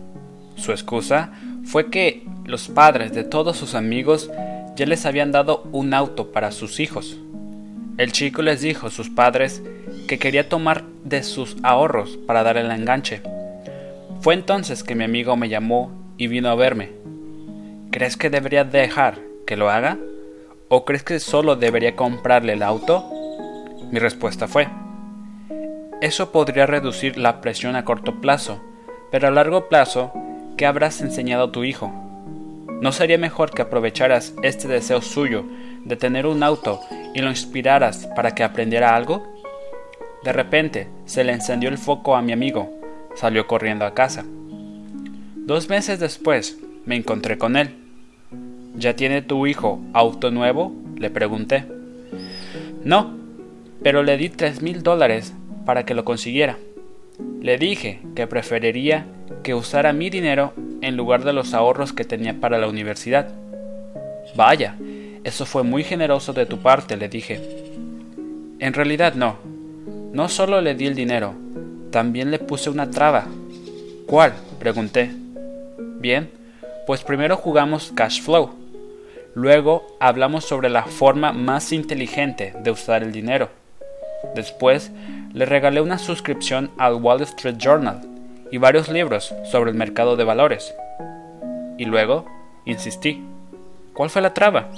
[SPEAKER 1] Su excusa fue que los padres de todos sus amigos ya les habían dado un auto para sus hijos. El chico les dijo a sus padres que quería tomar de sus ahorros para dar el enganche. Fue entonces que mi amigo me llamó y vino a verme. ¿Crees que debería dejar que lo haga? ¿O crees que solo debería comprarle el auto? Mi respuesta fue, eso podría reducir la presión a corto plazo, pero a largo plazo, ¿qué habrás enseñado a tu hijo? ¿No sería mejor que aprovecharas este deseo suyo de tener un auto y lo inspiraras para que aprendiera algo? De repente se le encendió el foco a mi amigo. Salió corriendo a casa. Dos meses después me encontré con él. ¿Ya tiene tu hijo auto nuevo? le pregunté. No, pero le di tres mil dólares para que lo consiguiera. Le dije que preferiría que usara mi dinero en lugar de los ahorros que tenía para la universidad. Vaya, eso fue muy generoso de tu parte, le dije. En realidad no, no solo le di el dinero, también le puse una traba. ¿Cuál? pregunté. Bien, pues primero jugamos cash flow. Luego hablamos sobre la forma más inteligente de usar el dinero. Después le regalé una suscripción al Wall Street Journal y varios libros sobre el mercado de valores. Y luego insistí. ¿Cuál fue la traba?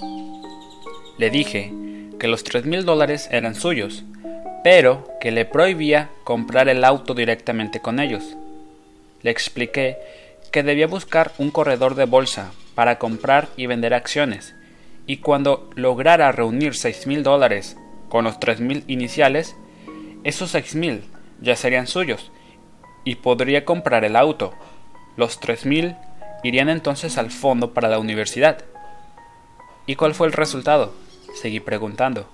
[SPEAKER 1] Le dije que los tres mil dólares eran suyos, pero que le prohibía comprar el auto directamente con ellos. Le expliqué que debía buscar un corredor de bolsa para comprar y vender acciones, y cuando lograra reunir seis mil dólares con los tres mil iniciales, esos seis mil ya serían suyos y podría comprar el auto. Los tres mil irían entonces al fondo para la universidad. ¿Y cuál fue el resultado? Seguí preguntando.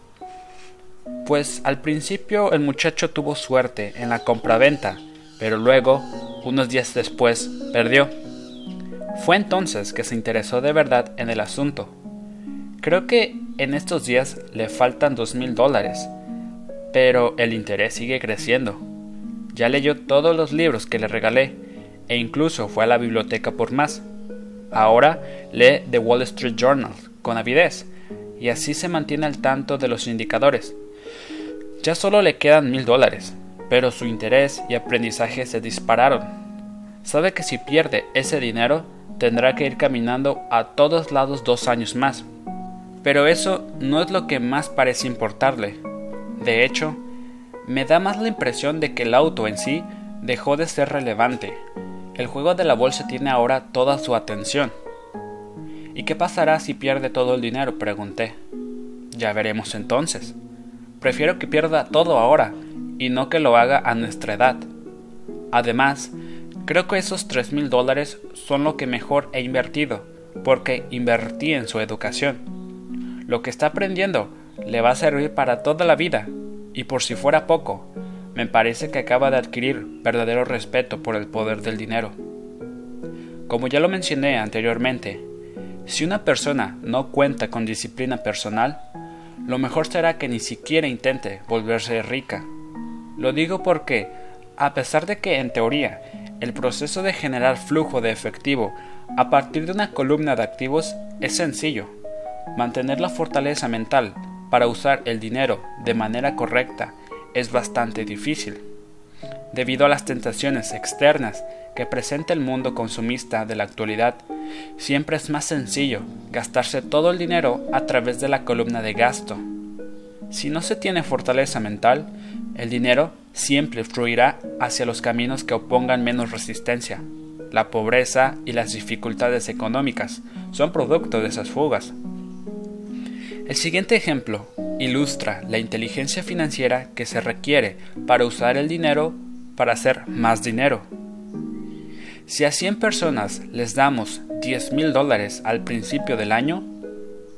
[SPEAKER 1] Pues al principio el muchacho tuvo suerte en la compraventa, pero luego, unos días después, perdió. Fue entonces que se interesó de verdad en el asunto. Creo que en estos días le faltan dos mil dólares, pero el interés sigue creciendo. Ya leyó todos los libros que le regalé e incluso fue a la biblioteca por más. Ahora lee The Wall Street Journal con avidez y así se mantiene al tanto de los indicadores. Ya solo le quedan mil dólares, pero su interés y aprendizaje se dispararon. Sabe que si pierde ese dinero tendrá que ir caminando a todos lados dos años más. Pero eso no es lo que más parece importarle. De hecho, me da más la impresión de que el auto en sí dejó de ser relevante. El juego de la bolsa tiene ahora toda su atención. ¿Y qué pasará si pierde todo el dinero? pregunté. Ya veremos entonces. Prefiero que pierda todo ahora y no que lo haga a nuestra edad. Además, creo que esos tres mil dólares son lo que mejor he invertido, porque invertí en su educación. Lo que está aprendiendo le va a servir para toda la vida y por si fuera poco, me parece que acaba de adquirir verdadero respeto por el poder del dinero. Como ya lo mencioné anteriormente, si una persona no cuenta con disciplina personal, lo mejor será que ni siquiera intente volverse rica. Lo digo porque, a pesar de que en teoría el proceso de generar flujo de efectivo a partir de una columna de activos es sencillo, mantener la fortaleza mental para usar el dinero de manera correcta es bastante difícil. Debido a las tentaciones externas que presenta el mundo consumista de la actualidad, siempre es más sencillo gastarse todo el dinero a través de la columna de gasto. Si no se tiene fortaleza mental, el dinero siempre fluirá hacia los caminos que opongan menos resistencia. La pobreza y las dificultades económicas son producto de esas fugas. El siguiente ejemplo ilustra la inteligencia financiera que se requiere para usar el dinero para hacer más dinero. Si a 100 personas les damos 10 mil dólares al principio del año,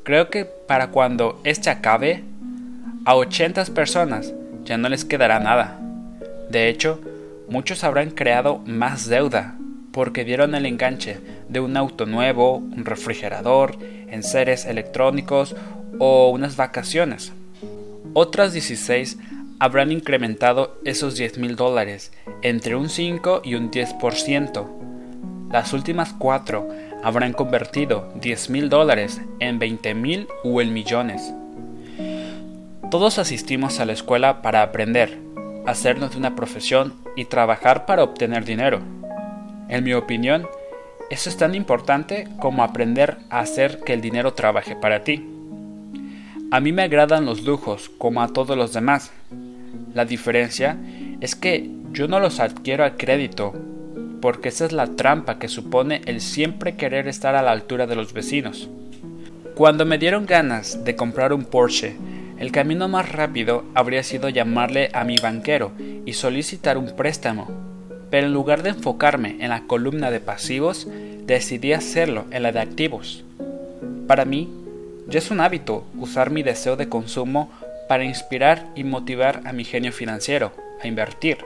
[SPEAKER 1] creo que para cuando este acabe, a 80 personas ya no les quedará nada. De hecho, muchos habrán creado más deuda porque dieron el enganche de un auto nuevo, un refrigerador, enseres electrónicos o unas vacaciones. Otras 16 habrán incrementado esos 10 mil dólares entre un 5 y un 10%. Las últimas cuatro habrán convertido 10 mil dólares en 20 mil o en millones. Todos asistimos a la escuela para aprender, hacernos una profesión y trabajar para obtener dinero. En mi opinión, eso es tan importante como aprender a hacer que el dinero trabaje para ti. A mí me agradan los lujos como a todos los demás. La diferencia es que yo no los adquiero a crédito, porque esa es la trampa que supone el siempre querer estar a la altura de los vecinos. Cuando me dieron ganas de comprar un Porsche, el camino más rápido habría sido llamarle a mi banquero y solicitar un préstamo. Pero en lugar de enfocarme en la columna de pasivos, decidí hacerlo en la de activos. Para mí, ya es un hábito usar mi deseo de consumo para inspirar y motivar a mi genio financiero a invertir.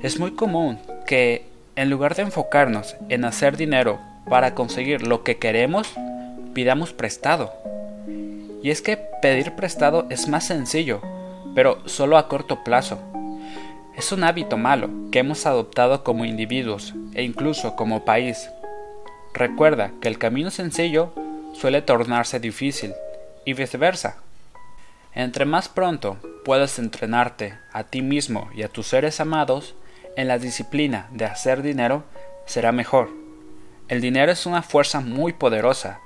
[SPEAKER 1] Es muy común que, en lugar de enfocarnos en hacer dinero para conseguir lo que queremos, pidamos prestado. Y es que pedir prestado es más sencillo, pero solo a corto plazo. Es un hábito malo que hemos adoptado como individuos e incluso como país. Recuerda que el camino sencillo suele tornarse difícil, y viceversa. Entre más pronto puedas entrenarte a ti mismo y a tus seres amados en la disciplina de hacer dinero, será mejor. El dinero es una fuerza muy poderosa,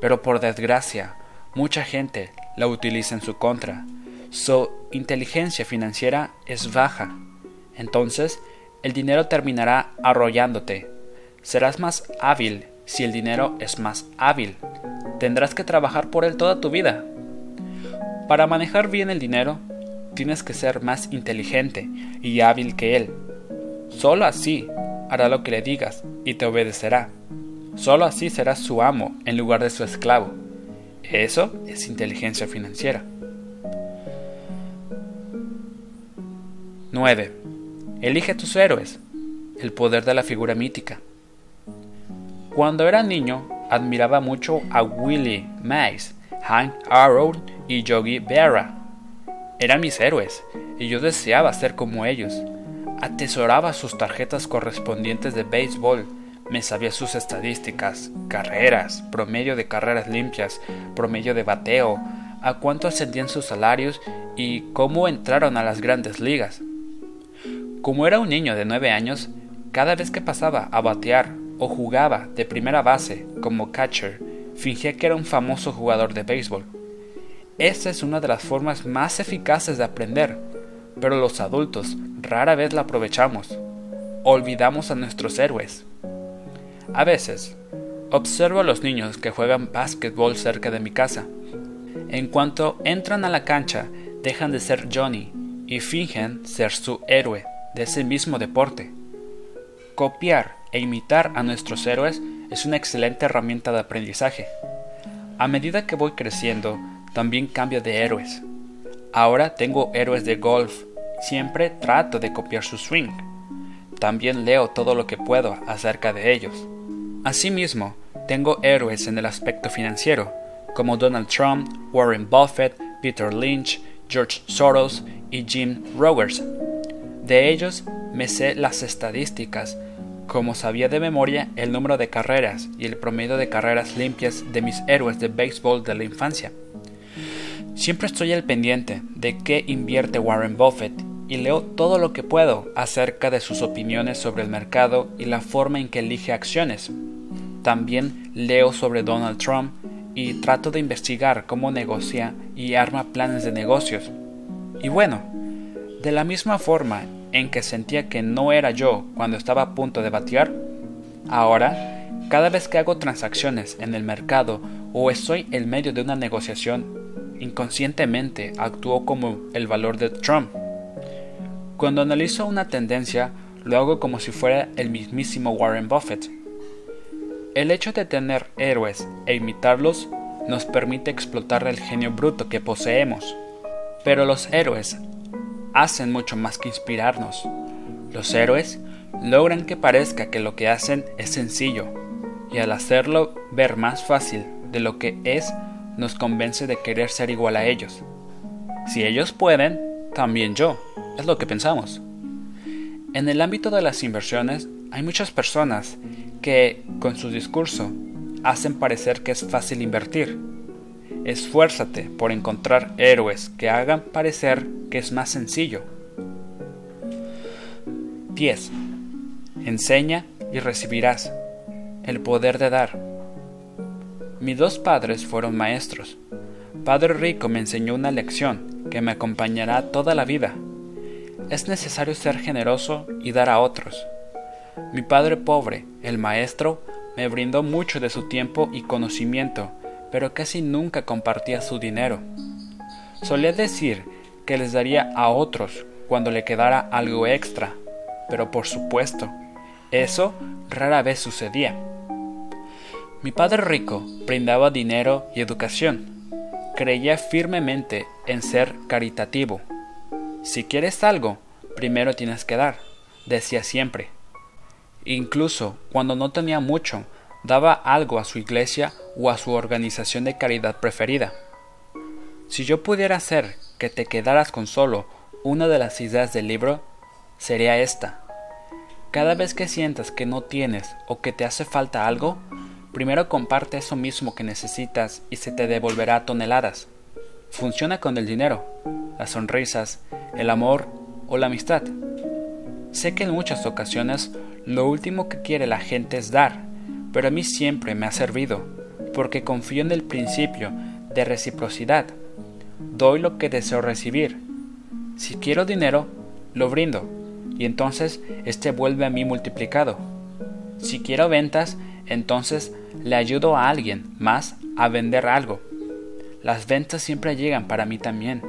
[SPEAKER 1] pero por desgracia, mucha gente la utiliza en su contra. Su inteligencia financiera es baja. Entonces, el dinero terminará arrollándote. Serás más hábil si el dinero es más hábil. Tendrás que trabajar por él toda tu vida. Para manejar bien el dinero, tienes que ser más inteligente y hábil que él. Solo así hará lo que le digas y te obedecerá. Solo así serás su amo en lugar de su esclavo. Eso es inteligencia financiera. 9. Elige tus héroes. El poder de la figura mítica. Cuando era niño, admiraba mucho a Willie Mays, Hank Aaron y Yogi Berra. Eran mis héroes, y yo deseaba ser como ellos. Atesoraba sus tarjetas correspondientes de béisbol, me sabía sus estadísticas, carreras, promedio de carreras limpias, promedio de bateo, a cuánto ascendían sus salarios y cómo entraron a las grandes ligas. Como era un niño de nueve años, cada vez que pasaba a batear o jugaba de primera base como catcher, fingía que era un famoso jugador de béisbol. Esta es una de las formas más eficaces de aprender, pero los adultos rara vez la aprovechamos. Olvidamos a nuestros héroes. A veces, observo a los niños que juegan básquetbol cerca de mi casa. En cuanto entran a la cancha, dejan de ser Johnny y fingen ser su héroe de ese mismo deporte. Copiar e imitar a nuestros héroes es una excelente herramienta de aprendizaje. A medida que voy creciendo, también cambio de héroes. Ahora tengo héroes de golf, siempre trato de copiar su swing. También leo todo lo que puedo acerca de ellos. Asimismo, tengo héroes en el aspecto financiero, como Donald Trump, Warren Buffett, Peter Lynch, George Soros y Jim Rogers. De ellos me sé las estadísticas, como sabía de memoria el número de carreras y el promedio de carreras limpias de mis héroes de béisbol de la infancia. Siempre estoy al pendiente de qué invierte Warren Buffett y leo todo lo que puedo acerca de sus opiniones sobre el mercado y la forma en que elige acciones. También leo sobre Donald Trump y trato de investigar cómo negocia y arma planes de negocios. Y bueno, de la misma forma en que sentía que no era yo cuando estaba a punto de batear, ahora, cada vez que hago transacciones en el mercado o estoy en medio de una negociación, inconscientemente actúo como el valor de Trump. Cuando analizo una tendencia, lo hago como si fuera el mismísimo Warren Buffett. El hecho de tener héroes e imitarlos nos permite explotar el genio bruto que poseemos. Pero los héroes hacen mucho más que inspirarnos. Los héroes logran que parezca que lo que hacen es sencillo, y al hacerlo ver más fácil de lo que es, nos convence de querer ser igual a ellos. Si ellos pueden, también yo, es lo que pensamos. En el ámbito de las inversiones, hay muchas personas que, con su discurso, hacen parecer que es fácil invertir. Esfuérzate por encontrar héroes que hagan parecer que es más sencillo. 10. Enseña y recibirás. El poder de dar. Mis dos padres fueron maestros. Padre Rico me enseñó una lección que me acompañará toda la vida. Es necesario ser generoso y dar a otros. Mi padre pobre, el maestro, me brindó mucho de su tiempo y conocimiento, pero casi nunca compartía su dinero. Solía decir que les daría a otros cuando le quedara algo extra, pero por supuesto, eso rara vez sucedía. Mi padre rico brindaba dinero y educación. Creía firmemente en ser caritativo. Si quieres algo, primero tienes que dar, decía siempre. Incluso cuando no tenía mucho, daba algo a su iglesia o a su organización de caridad preferida. Si yo pudiera hacer que te quedaras con solo una de las ideas del libro, sería esta. Cada vez que sientas que no tienes o que te hace falta algo, primero comparte eso mismo que necesitas y se te devolverá toneladas. Funciona con el dinero, las sonrisas, el amor o la amistad. Sé que en muchas ocasiones lo último que quiere la gente es dar, pero a mí siempre me ha servido, porque confío en el principio de reciprocidad. Doy lo que deseo recibir. Si quiero dinero, lo brindo, y entonces éste vuelve a mí multiplicado. Si quiero ventas, entonces le ayudo a alguien más a vender algo. Las ventas siempre llegan para mí también.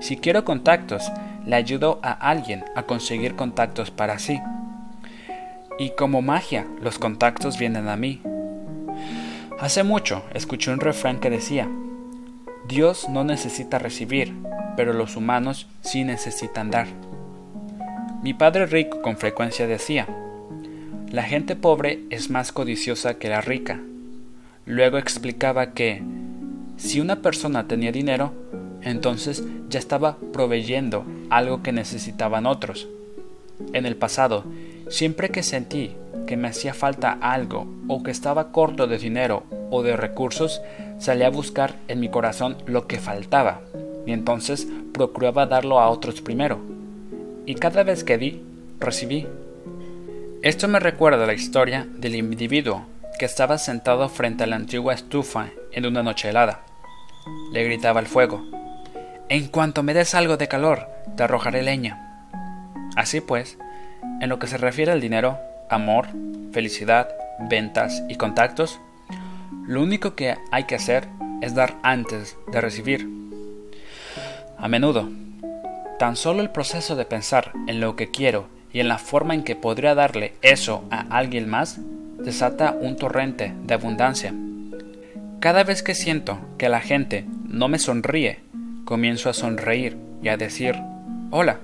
[SPEAKER 1] Si quiero contactos, le ayudo a alguien a conseguir contactos para sí. Y como magia, los contactos vienen a mí. Hace mucho escuché un refrán que decía, Dios no necesita recibir, pero los humanos sí necesitan dar. Mi padre rico con frecuencia decía, la gente pobre es más codiciosa que la rica. Luego explicaba que, si una persona tenía dinero, entonces ya estaba proveyendo algo que necesitaban otros. En el pasado, siempre que sentí que me hacía falta algo o que estaba corto de dinero o de recursos, salía a buscar en mi corazón lo que faltaba y entonces procuraba darlo a otros primero. Y cada vez que di, recibí. Esto me recuerda la historia del individuo que estaba sentado frente a la antigua estufa en una noche helada. Le gritaba al fuego, En cuanto me des algo de calor, te arrojaré leña. Así pues, en lo que se refiere al dinero, amor, felicidad, ventas y contactos, lo único que hay que hacer es dar antes de recibir. A menudo, tan solo el proceso de pensar en lo que quiero y en la forma en que podría darle eso a alguien más desata un torrente de abundancia. Cada vez que siento que la gente no me sonríe, comienzo a sonreír y a decir hola.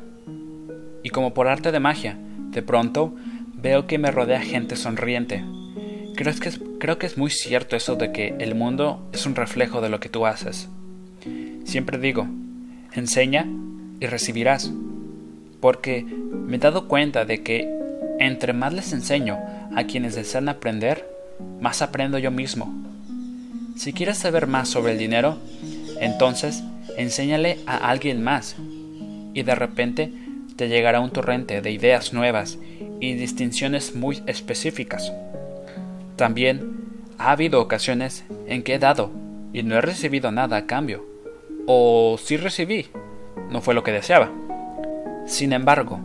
[SPEAKER 1] Y como por arte de magia, de pronto veo que me rodea gente sonriente. Creo que, es, creo que es muy cierto eso de que el mundo es un reflejo de lo que tú haces. Siempre digo, enseña y recibirás. Porque me he dado cuenta de que entre más les enseño a quienes desean aprender, más aprendo yo mismo. Si quieres saber más sobre el dinero, entonces enséñale a alguien más y de repente te llegará un torrente de ideas nuevas y distinciones muy específicas. También ha habido ocasiones en que he dado y no he recibido nada a cambio, o si recibí, no fue lo que deseaba. Sin embargo,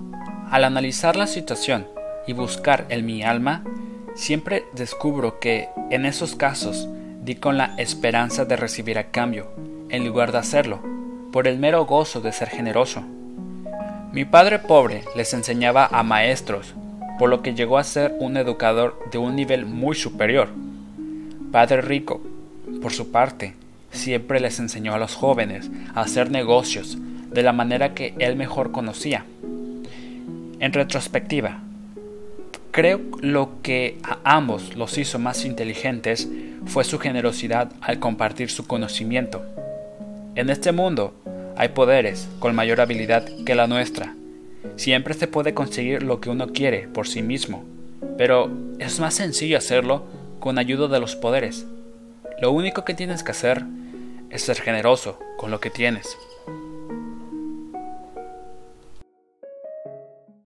[SPEAKER 1] al analizar la situación y buscar en mi alma, siempre descubro que en esos casos di con la esperanza de recibir a cambio, en lugar de hacerlo, por el mero gozo de ser generoso. Mi padre pobre les enseñaba a maestros, por lo que llegó a ser un educador de un nivel muy superior. Padre rico, por su parte, siempre les enseñó a los jóvenes a hacer negocios de la manera que él mejor conocía. En retrospectiva, creo lo que a ambos los hizo más inteligentes fue su generosidad al compartir su conocimiento. En este mundo hay poderes con mayor habilidad que la nuestra. Siempre se puede conseguir lo que uno quiere por sí mismo, pero es más sencillo hacerlo con ayuda de los poderes. Lo único que tienes que hacer es ser generoso con lo que tienes.